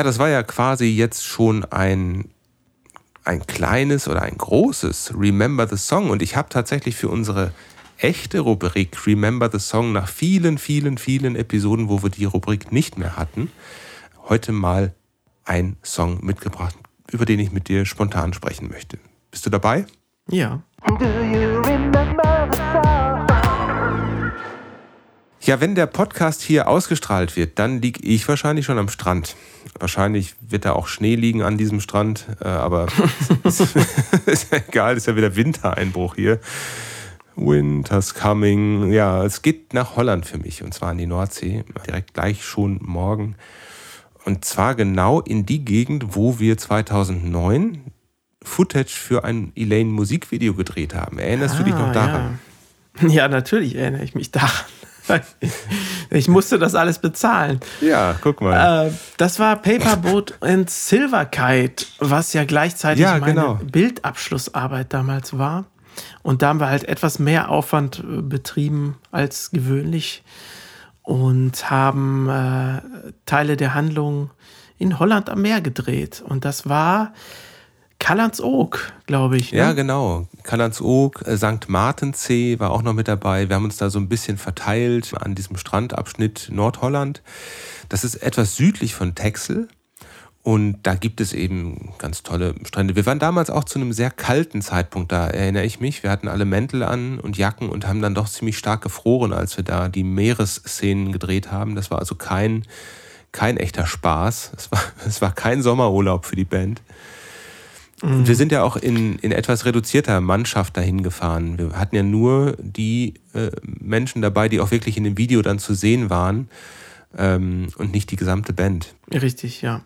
das war ja quasi jetzt schon ein, ein kleines oder ein großes Remember the Song. Und ich habe tatsächlich für unsere echte Rubrik Remember the Song nach vielen, vielen, vielen Episoden, wo wir die Rubrik nicht mehr hatten, heute mal einen Song mitgebracht, über den ich mit dir spontan sprechen möchte. Bist du dabei? Ja. Ja, wenn der Podcast hier ausgestrahlt wird, dann liege ich wahrscheinlich schon am Strand. Wahrscheinlich wird da auch Schnee liegen an diesem Strand, äh, aber ist, (laughs) (laughs) ist ja egal, ist ja wieder Wintereinbruch hier. Winter's coming. Ja, es geht nach Holland für mich und zwar an die Nordsee, direkt gleich schon morgen. Und zwar genau in die Gegend, wo wir 2009 Footage für ein Elaine Musikvideo gedreht haben. Erinnerst du dich noch Ah, daran? Ja. (laughs) ja, natürlich erinnere ich mich daran. (laughs) Ich musste das alles bezahlen. Ja, guck mal. Äh, das war Paperboat and Silver Kite, was ja gleichzeitig Ja, meine genau. Bildabschlussarbeit damals war. Und da haben wir halt etwas mehr Aufwand äh, betrieben als gewöhnlich und haben äh, Teile der Handlung in Holland am Meer gedreht. Und das war Kallandsoog, glaube ich. Ne? Ja, genau. Kallandsoog, äh, St. Martensee war auch noch mit dabei. Wir haben uns da so ein bisschen verteilt an diesem Strandabschnitt Nordholland. Das ist etwas südlich von Texel. Und da gibt es eben ganz tolle Strände. Wir waren damals auch zu einem sehr kalten Zeitpunkt da, erinnere ich mich. Wir hatten alle Mäntel an und Jacken und haben dann doch ziemlich stark gefroren, als wir da die Meeresszenen gedreht haben. Das war also kein, kein echter Spaß. Es war, (laughs) es war kein Sommerurlaub für die Band. Und wir sind ja auch in, in etwas reduzierter Mannschaft dahin gefahren. Wir hatten ja nur die äh, Menschen dabei, die auch wirklich in dem Video dann zu sehen waren. ähm, und nicht die gesamte Band. Richtig, ja.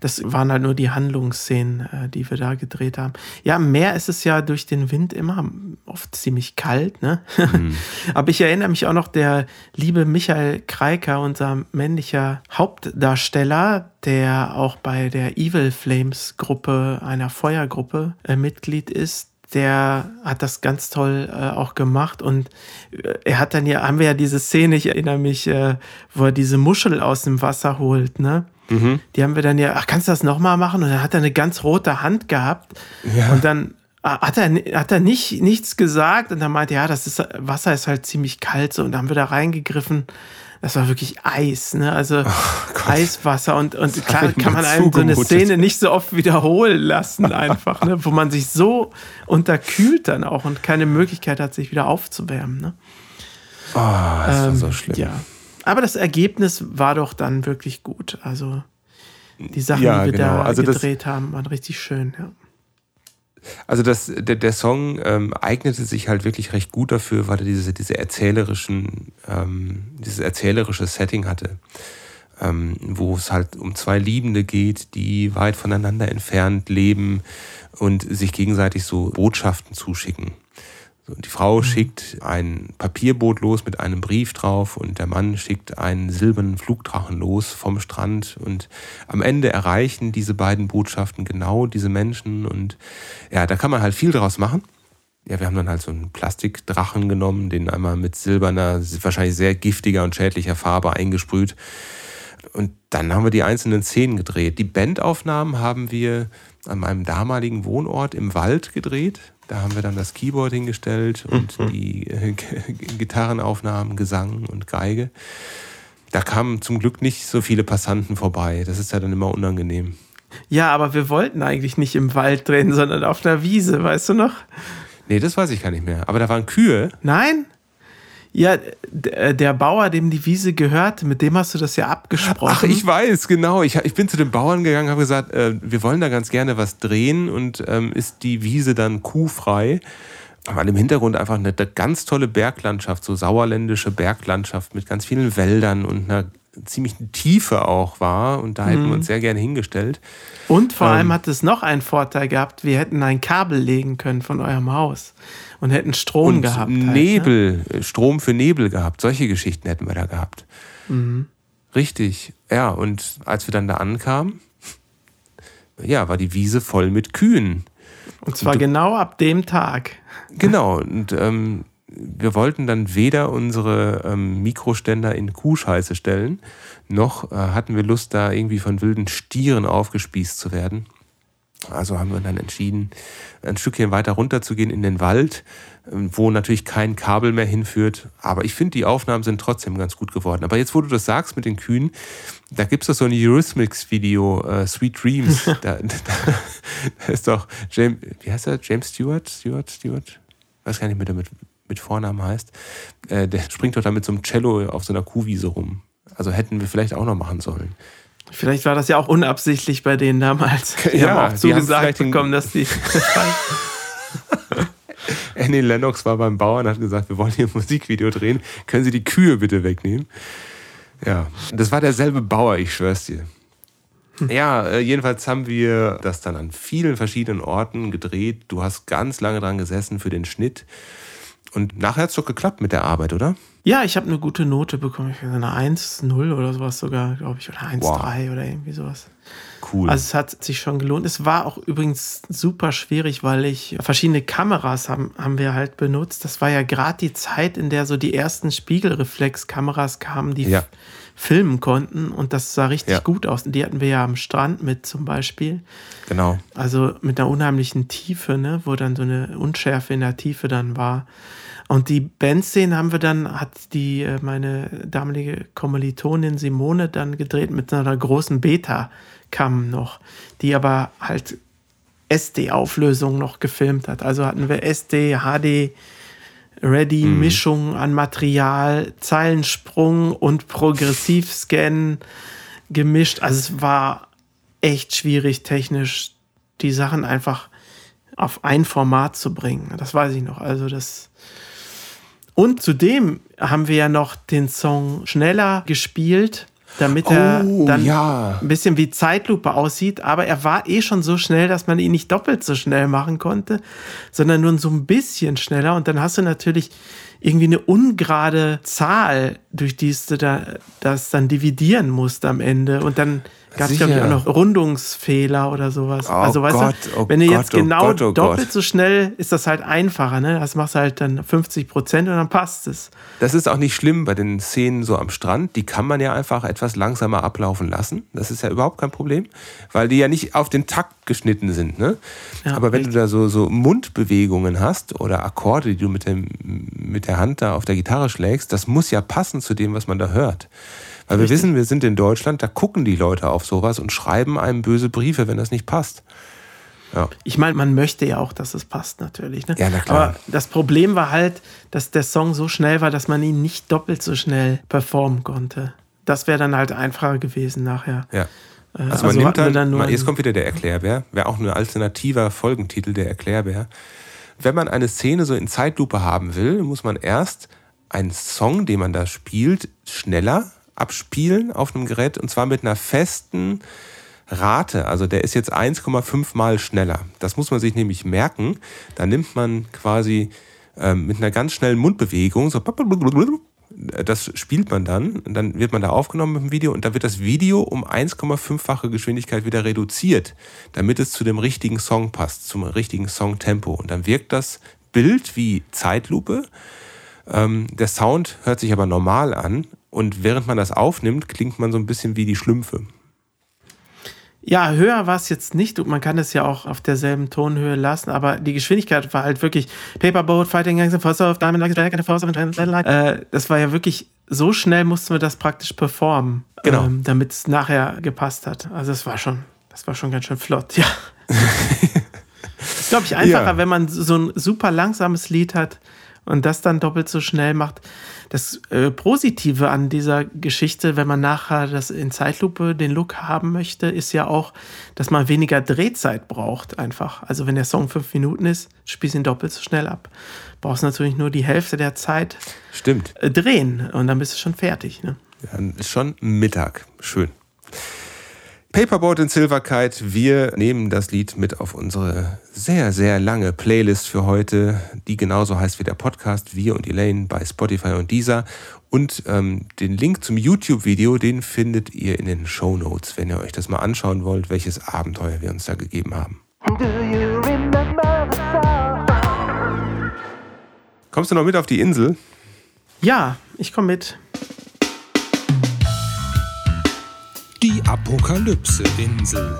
Das waren halt nur die Handlungsszenen, äh, die wir da gedreht haben. Ja, im Meer ist es ja durch den Wind immer oft ziemlich kalt, ne? Mhm. (laughs) Aber ich erinnere mich auch noch, der liebe Michael Kreiker, unser männlicher Hauptdarsteller, der auch bei der Evil Flames Gruppe, einer Feuergruppe, äh, Mitglied ist, der hat das ganz toll äh, auch gemacht und äh, er hat dann ja, haben wir ja diese Szene, ich erinnere mich, äh, wo er diese Muschel aus dem Wasser holt, ne? Mhm. Die haben wir dann ja, ach, kannst du das nochmal machen? Und dann hat er eine ganz rote Hand gehabt. Ja. Und dann hat er, hat er nicht, nichts gesagt und dann meinte, ja, das ist, Wasser ist halt ziemlich kalt so. Und dann haben wir da reingegriffen. Das war wirklich Eis, ne? Also oh Eiswasser und, und klar kann man einem so eine Szene nicht so oft wiederholen lassen, einfach, ne? Wo man sich so unterkühlt dann auch und keine Möglichkeit hat, sich wieder aufzuwärmen, ne? Oh, das ähm, war so schlimm. Ja. Aber das Ergebnis war doch dann wirklich gut. Also die Sachen, ja, die wir genau. da also gedreht das, haben, waren richtig schön. Ja. Also das, der, der Song ähm, eignete sich halt wirklich recht gut dafür, weil er diese, diese erzählerischen, ähm, dieses erzählerische Setting hatte. Ähm, wo es halt um zwei Liebende geht, die weit voneinander entfernt leben und sich gegenseitig so Botschaften zuschicken. Die Frau mhm. schickt ein Papierboot los mit einem Brief drauf und der Mann schickt einen silbernen Flugdrachen los vom Strand und am Ende erreichen diese beiden Botschaften genau diese Menschen und ja, da kann man halt viel draus machen. Ja, wir haben dann halt so einen Plastikdrachen genommen, den einmal mit silberner, wahrscheinlich sehr giftiger und schädlicher Farbe eingesprüht. Und dann haben wir die einzelnen Szenen gedreht. Die Bandaufnahmen haben wir an meinem damaligen Wohnort im Wald gedreht. Da haben wir dann das Keyboard hingestellt und mhm. die äh, Gitarrenaufnahmen, Gesang und Geige. Da kamen zum Glück nicht so viele Passanten vorbei. Das ist ja dann immer unangenehm. Ja, aber wir wollten eigentlich nicht im Wald drehen, sondern auf einer Wiese, weißt du noch? Nee, das weiß ich gar nicht mehr. Aber da waren Kühe. Nein? Ja, äh, der Bauer, dem die Wiese gehört, mit dem hast du das ja abgesprochen. Ach, ich weiß, genau. Ich, ich bin zu den Bauern gegangen, habe gesagt, äh, wir wollen da ganz gerne was drehen und ähm, ist die Wiese dann kuhfrei? Weil im Hintergrund einfach eine, eine ganz tolle Berglandschaft, so sauerländische Berglandschaft mit ganz vielen Wäldern und einer ziemlichen Tiefe auch war und da hätten wir mhm. uns sehr gerne hingestellt. Und vor ähm, allem hat es noch einen Vorteil gehabt, wir hätten ein Kabel legen können von eurem Haus und hätten Strom und gehabt. Halt, Nebel, ne? Strom für Nebel gehabt. Solche Geschichten hätten wir da gehabt. Mhm. Richtig. Ja, und als wir dann da ankamen, ja, war die Wiese voll mit Kühen. Und zwar und, genau ab dem Tag. Genau. Und ähm, wir wollten dann weder unsere ähm, Mikroständer in Kuhscheiße stellen, noch äh, hatten wir Lust, da irgendwie von wilden Stieren aufgespießt zu werden. Also haben wir dann entschieden, ein Stückchen weiter runter zu gehen in den Wald, wo natürlich kein Kabel mehr hinführt. Aber ich finde, die Aufnahmen sind trotzdem ganz gut geworden. Aber jetzt, wo du das sagst mit den Kühen, da gibt es doch so ein Eurythmics-Video, äh, Sweet Dreams. (laughs) da, da, da, ist doch James, wie heißt er? James Stewart? Stewart? Stewart? weiß gar nicht, wie der mit, mit Vornamen heißt. Äh, der springt doch da mit so einem Cello auf so einer Kuhwiese rum. Also hätten wir vielleicht auch noch machen sollen. Vielleicht war das ja auch unabsichtlich bei denen damals. (laughs) Die ja, haben auch zugesagt bekommen, dass die. (laughs) Annie Lennox war beim Bauern und hat gesagt, wir wollen hier ein Musikvideo drehen. Können Sie die Kühe bitte wegnehmen? Ja, das war derselbe Bauer, ich schwör's dir. Hm. Ja, äh, jedenfalls haben wir das dann an vielen verschiedenen Orten gedreht. Du hast ganz lange dran gesessen für den Schnitt. Und nachher hat es doch geklappt mit der Arbeit, oder? Ja, ich habe eine gute Note bekommen. Ich eine 1-0 oder sowas sogar, glaube ich. Oder 1-3 wow. oder irgendwie sowas. Cool. Also es hat sich schon gelohnt. Es war auch übrigens super schwierig, weil ich verschiedene Kameras haben, haben wir halt benutzt. Das war ja gerade die Zeit, in der so die ersten Spiegelreflexkameras kamen, die ja. filmen konnten. Und das sah richtig ja. gut aus. Die hatten wir ja am Strand mit zum Beispiel. Genau. Also mit einer unheimlichen Tiefe, ne, wo dann so eine Unschärfe in der Tiefe dann war. Und die Bandszenen haben wir dann, hat die, äh, meine damalige Kommilitonin Simone dann gedreht mit einer großen Beta-Cam noch, die aber halt SD-Auflösung noch gefilmt hat. Also hatten wir SD, HD, Ready, mhm. Mischung an Material, Zeilensprung und Progressivscan gemischt. Also es war echt schwierig, technisch die Sachen einfach auf ein Format zu bringen. Das weiß ich noch. Also das und zudem haben wir ja noch den Song schneller gespielt damit er Oh, dann ja. ein bisschen wie Zeitlupe aussieht, aber er war eh schon so schnell, dass man ihn nicht doppelt so schnell machen konnte, sondern nur so ein bisschen schneller und dann hast du natürlich irgendwie eine ungerade Zahl, durch die du da, das dann dividieren musst am Ende und dann gab es, glaube ich, auch noch Rundungsfehler oder sowas. Oh also, weißt Gott, du, oh wenn du Gott, jetzt oh genau Gott, oh doppelt Gott. so schnell, ist das halt einfacher, ne? Das machst du halt dann 50 Prozent und dann passt es. Das ist auch nicht schlimm bei den Szenen so am Strand. Die kann man ja einfach etwas langsamer ablaufen lassen. Das ist ja überhaupt kein Problem, weil die ja nicht auf den Takt geschnitten sind. Ne? Ja, Aber wenn du da so, so Mundbewegungen hast oder Akkorde, die du mit, dem, mit der Hand da auf der Gitarre schlägst, das muss ja passen zu dem, was man da hört. Weil wir wissen, wir sind in Deutschland, da gucken die Leute auf sowas und schreiben einem böse Briefe, wenn das nicht passt. Ja. Ich meine, man möchte ja auch, dass es passt, natürlich. Ne? Ja, na klar. Aber das Problem war halt, dass der Song so schnell war, dass man ihn nicht doppelt so schnell performen konnte. Das wäre dann halt einfacher gewesen nachher. Ja. Äh, Also man nimmt hatten wir dann, dann nur man, jetzt kommt wieder der Erklärbär, wäre auch ein alternativer Folgentitel, der Erklärbär. Wenn man eine Szene so in Zeitlupe haben will, muss man erst einen Song, den man da spielt, schneller abspielen auf einem Gerät und zwar mit einer festen Rate. Also der ist jetzt 1,5 mal schneller. Das muss man sich nämlich merken. Da nimmt man quasi ähm, mit einer ganz schnellen Mundbewegung so das spielt man dann, dann wird man da aufgenommen mit dem Video und dann wird das Video um 1,5-fache Geschwindigkeit wieder reduziert, damit es zu dem richtigen Song passt, zum richtigen Songtempo. Und dann wirkt das Bild wie Zeitlupe. Ähm, der Sound hört sich aber normal an und während man das aufnimmt, klingt man so ein bisschen wie die Schlümpfe. Ja, höher war es jetzt nicht. Man kann es ja auch auf derselben Tonhöhe lassen, aber die Geschwindigkeit war halt wirklich Paperboat, Fighting Gangs, Force of Diamond, Like Force of. Äh, das war ja wirklich, so schnell mussten wir das praktisch performen, Genau. ähm, damit es nachher gepasst hat. Also das war schon, das war schon ganz schön flott, ja. (laughs) ist, glaube ich, einfacher, Ja. wenn man so ein super langsames Lied hat und das dann doppelt so schnell macht. Das äh, Positive an dieser Geschichte, wenn man nachher das in Zeitlupe den Look haben möchte, ist ja auch, dass man weniger Drehzeit braucht einfach. Also wenn der Song fünf Minuten ist, spielst ihn doppelt so schnell ab. Brauchst natürlich nur die Hälfte der Zeit Stimmt. äh, drehen und dann bist du schon fertig. Ne? Dann ist schon Mittag. Schön. Paperboat in Silverkite. Wir nehmen das Lied mit auf unsere sehr, sehr lange Playlist für heute, die genauso heißt wie der Podcast Wir und Elaine bei Spotify und Deezer. Und ähm, den Link zum YouTube-Video, den findet ihr in den Show Notes, wenn ihr euch das mal anschauen wollt, welches Abenteuer wir uns da gegeben haben. Kommst du noch mit auf die Insel? Ja, ich komme mit. Die Apokalypse-Insel.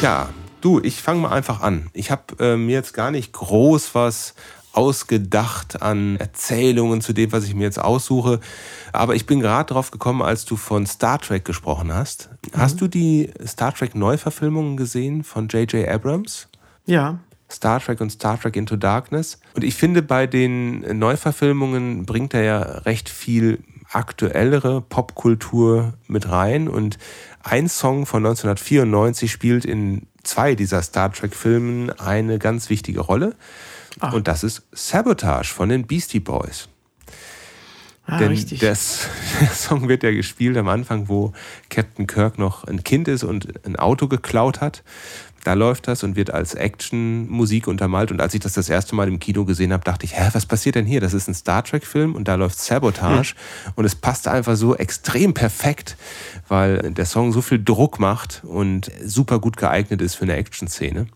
Ja, du, ich fange mal einfach an. Ich habe äh, mir jetzt gar nicht groß was ausgedacht an Erzählungen zu dem, was ich mir jetzt aussuche. Aber ich bin gerade drauf gekommen, als du von Star Trek gesprochen hast. Hast du die Star Trek Neuverfilmungen gesehen von J.J. Abrams? Ja, Star Trek und Star Trek Into Darkness. Und ich finde, bei den Neuverfilmungen bringt er ja recht viel aktuellere Popkultur mit rein. Und ein Song von 1994 spielt in zwei dieser Star Trek-Filmen eine ganz wichtige Rolle. Und das ist Sabotage von den Beastie Boys. Ah, Denn richtig. das, (laughs) der Song wird ja gespielt am Anfang, wo Captain Kirk noch ein Kind ist und ein Auto geklaut hat. Da läuft das und wird als Action-Musik untermalt. Und als ich das das erste Mal im Kino gesehen habe, dachte ich, hä, was passiert denn hier? Das ist ein Star Trek-Film und da läuft Sabotage. Und es passt einfach so extrem perfekt, weil der Song so viel Druck macht und super gut geeignet ist für eine Action-Szene.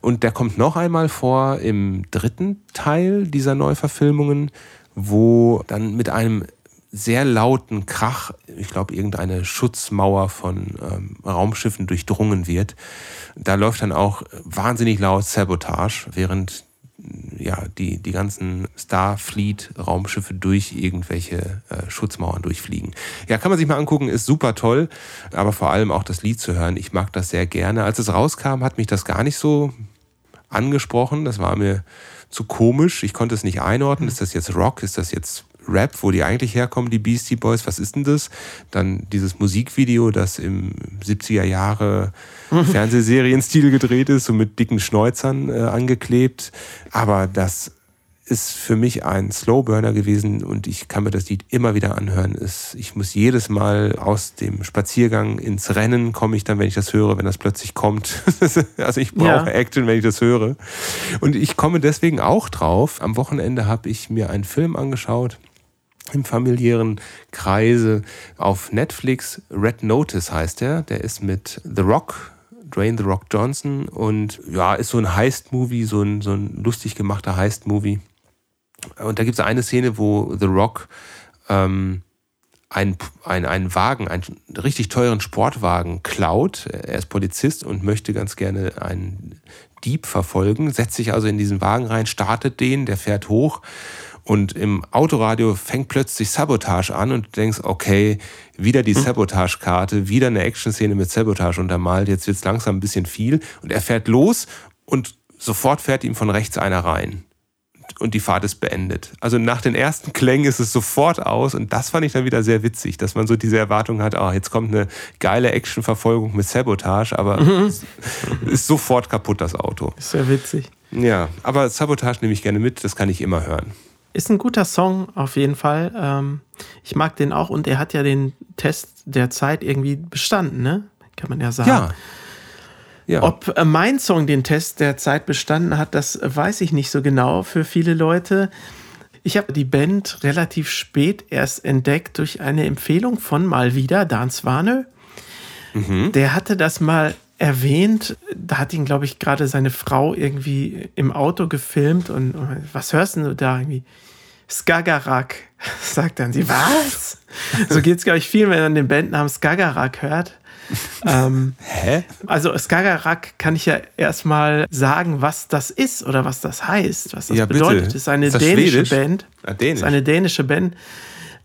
Und der kommt noch einmal vor im dritten Teil dieser Neuverfilmungen, wo dann mit einem sehr lauten Krach, ich glaube, irgendeine Schutzmauer von ähm, Raumschiffen durchdrungen wird. Da läuft dann auch wahnsinnig laut Sabotage, während ja, die, die ganzen Starfleet-Raumschiffe durch irgendwelche äh, Schutzmauern durchfliegen. Ja, kann man sich mal angucken, ist super toll, aber vor allem auch das Lied zu hören. Ich mag das sehr gerne. Als es rauskam, hat mich das gar nicht so angesprochen. Das war mir zu komisch. Ich konnte es nicht einordnen. Ist das jetzt Rock? Ist das jetzt Rap, wo die eigentlich herkommen, die Beastie Boys? Was ist denn das? Dann dieses Musikvideo, das im 70er Jahre (laughs) Fernsehserienstil gedreht ist, so mit dicken Schnäuzern äh, angeklebt. Aber das ist für mich ein Slowburner gewesen und ich kann mir das Lied immer wieder anhören. Ich muss jedes Mal aus dem Spaziergang ins Rennen komme ich dann, wenn ich das höre, wenn das plötzlich kommt. (laughs) also ich brauche ja. Action, wenn ich das höre. Und ich komme deswegen auch drauf. Am Wochenende habe ich mir einen Film angeschaut im familiären Kreise auf Netflix. Red Notice heißt der. Der ist mit The Rock Dwayne The Rock Johnson und ja, ist so ein Heist-Movie, so ein, so ein lustig gemachter Heist-Movie. Und da gibt es eine Szene, wo The Rock ähm, einen, einen, einen Wagen, einen richtig teuren Sportwagen klaut. Er ist Polizist und möchte ganz gerne einen Dieb verfolgen, setzt sich also in diesen Wagen rein, startet den, der fährt hoch und im Autoradio fängt plötzlich Sabotage an und du denkst, okay, wieder die hm. Sabotage-Karte, wieder eine Action-Szene mit Sabotage untermalt, jetzt wird es langsam ein bisschen viel und er fährt los und sofort fährt ihm von rechts einer rein und die Fahrt ist beendet. Also nach den ersten Klängen ist es sofort aus und das fand ich dann wieder sehr witzig, dass man so diese Erwartung hat, oh, jetzt kommt eine geile Actionverfolgung mit Sabotage, aber mhm. ist sofort kaputt das Auto. Ist sehr witzig. Ja, aber Sabotage nehme ich gerne mit, das kann ich immer hören. Ist ein guter Song auf jeden Fall. Ähm, ich mag den auch und er hat ja den Test der Zeit irgendwie bestanden, ne? Kann man ja sagen. Ja. Ja. Ob äh, mein Song den Test der Zeit bestanden hat, das weiß ich nicht so genau für viele Leute. Ich habe die Band relativ spät erst entdeckt durch eine Empfehlung von mal wieder Dan Swane. Mhm. Der hatte das mal erwähnt. Da hat ihn, glaube ich, gerade seine Frau irgendwie im Auto gefilmt und, und was hörst du da irgendwie? Skagarak, (laughs) sagt dann sie. (laughs) Was? so geht es, glaube ich, viel, wenn man den Bandnamen Skagarak hört (laughs) ähm, Hä? Also Skagerrak kann ich ja erstmal sagen, was das ist oder was das heißt, was das ja, bedeutet. Das ist eine ist dänische Schwedisch? Band. Ah, Dänisch. ist eine dänische Band.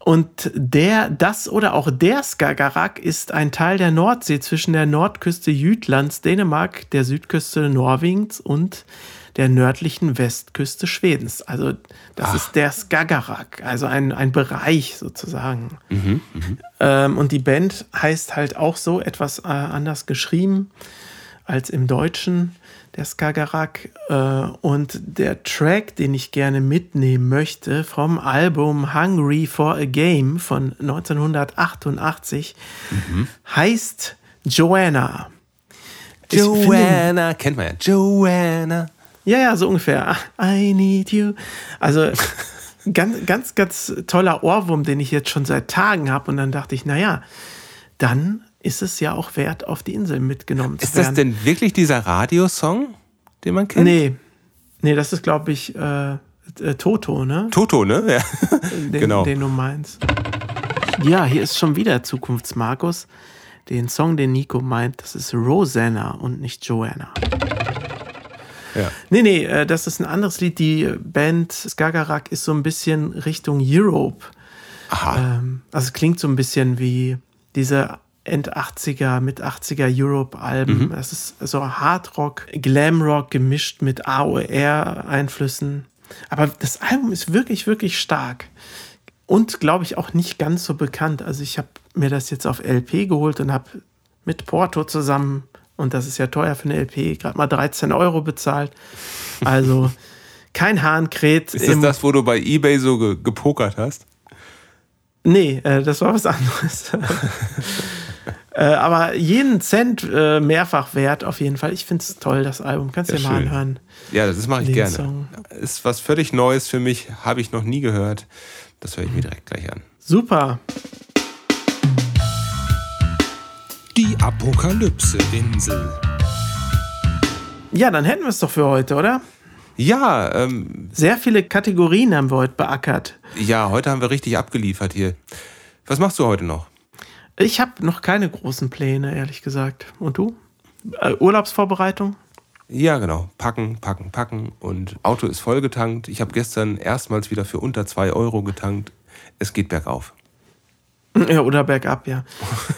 Und der, das oder auch der Skagerrak ist ein Teil der Nordsee zwischen der Nordküste Jütlands, Dänemark, der Südküste Norwegens und der nördlichen Westküste Schwedens. Also das Ach. ist der Skagerrak, also ein, ein Bereich sozusagen. Mhm, mh. ähm, und die Band heißt halt auch so etwas äh, anders geschrieben als im Deutschen, der Skagerrak. Äh, und der Track, den ich gerne mitnehmen möchte vom Album Hungry for a Game von 1988, mhm. heißt Joanna. Joanna, kennt man ja. Joanna. Ja, ja, so ungefähr. I need you. Also (laughs) ganz, ganz, ganz toller Ohrwurm, den ich jetzt schon seit Tagen habe. Und dann dachte ich, naja, dann ist es ja auch wert, auf die Insel mitgenommen zu werden. Ist das denn wirklich dieser Radiosong, den man kennt? Nee. Nee, das ist, glaube ich, äh, äh, Toto, ne? Toto, ne? Ja. Den, (laughs) genau. Den du meinst. Ja, hier ist schon wieder Zukunftsmarkus. Den Song, den Nico meint, das ist Rosanna und nicht Joanna. Ja. Nee, nee, äh, das ist ein anderes Lied. Die Band Skagarak ist so ein bisschen Richtung Europe. Aha. Ähm, also es klingt so ein bisschen wie diese End 80er, mit 80er Europe-Alben. Mhm. Das ist so Hardrock, Glamrock gemischt mit AOR-Einflüssen. Aber das Album ist wirklich, wirklich stark. Und glaube ich auch nicht ganz so bekannt. Also ich habe mir das jetzt auf LP geholt und habe mit Porto zusammen und das ist ja teuer für eine LP, gerade mal 13 Euro bezahlt. Also (laughs) kein Hahn kräht. Ist das das, wo du bei Ebay so ge gepokert hast? Nee, äh, das war was anderes. (laughs) äh, aber jeden Cent äh, mehrfach wert auf jeden Fall. Ich finde es toll, das Album. Kannst du ja, dir mal anhören. Ja, das mache ich gerne. Song. Ist was völlig Neues für mich, habe ich noch nie gehört. Das höre ich mir direkt gleich an. Super. Die Apokalypse-Insel. Ja, dann hätten wir es doch für heute, oder? Ja. Ähm, Sehr viele Kategorien haben wir heute beackert. Ja, heute haben wir richtig abgeliefert hier. Was machst du heute noch? Ich habe noch keine großen Pläne, ehrlich gesagt. Und du? Äh, Urlaubsvorbereitung? Ja, genau. Packen, packen, packen. Und Auto ist vollgetankt. Ich habe gestern erstmals wieder für unter 2 Euro getankt. Es geht bergauf. Ja, oder bergab, ja.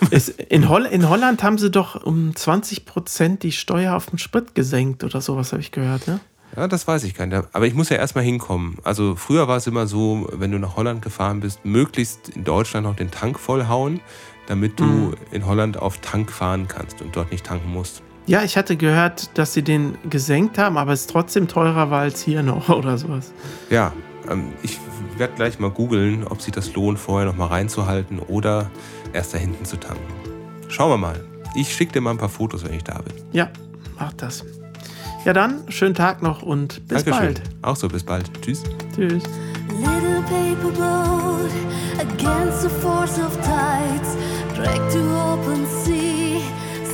(laughs) in, Holl in, Holland haben sie doch um 20 Prozent die Steuer auf den Sprit gesenkt oder sowas, habe ich gehört, ne? Ja, das weiß ich gar nicht. Aber ich muss ja erstmal hinkommen. Also früher war es immer so, wenn du nach Holland gefahren bist, möglichst in Deutschland noch den Tank vollhauen, damit du mhm. in Holland auf Tank fahren kannst und dort nicht tanken musst. Ja, ich hatte gehört, dass sie den gesenkt haben, aber es trotzdem teurer war als hier noch (laughs) oder sowas. Ja, ähm, ich werde gleich mal googeln, ob sich das lohnt, vorher noch mal reinzuhalten oder erst da hinten zu tanken. Schauen wir mal. Ich schicke dir mal ein paar Fotos, wenn ich da bin. Ja, mach das. Ja, dann schönen Tag noch und bis Dankeschön. bald. Auch so, bis bald. Tschüss. Tschüss. Little paper boat against the force of tides, dragged to open sea.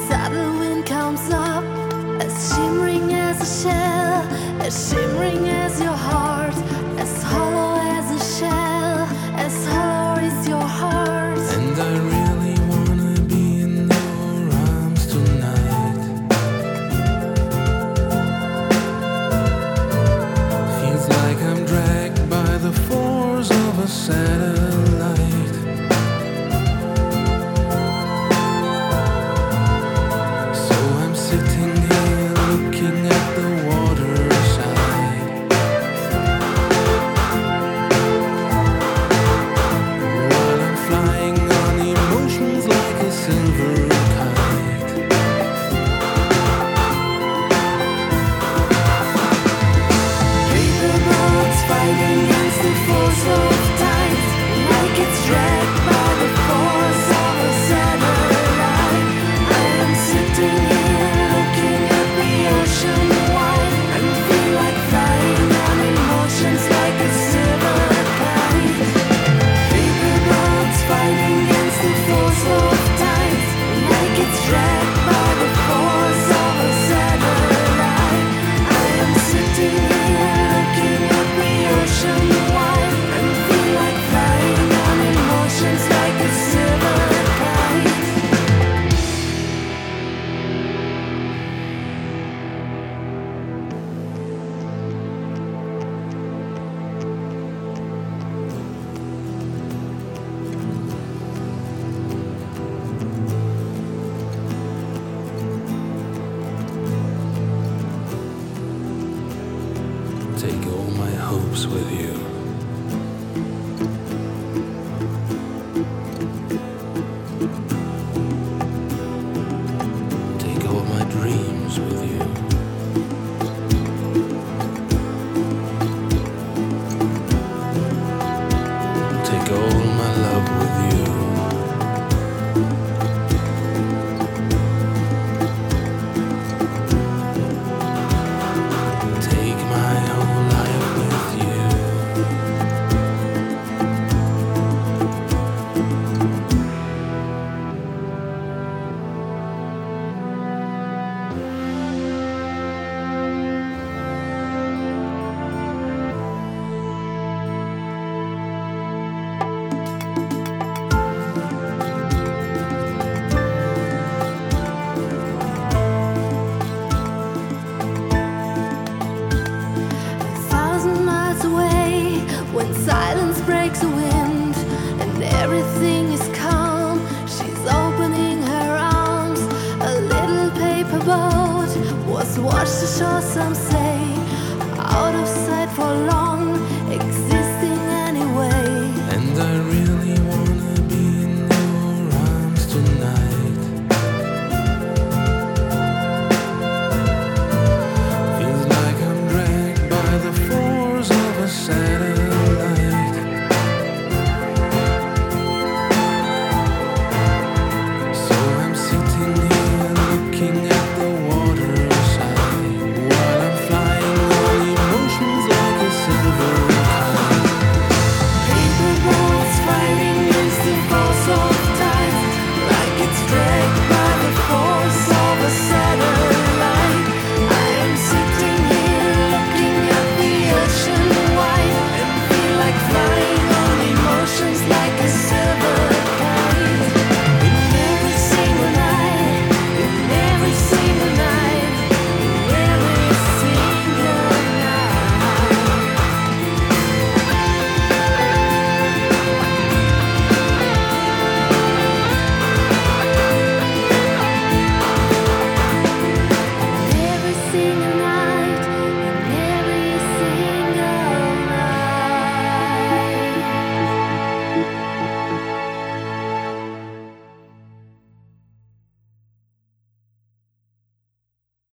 Sudden wind comes up, as shimmering as a shell, as shimmering as your heart, as hollow as a shell, as hollow is your heart. And I really wanna be in your arms tonight. Feels like I'm dragged by the force of a. watch the shore some say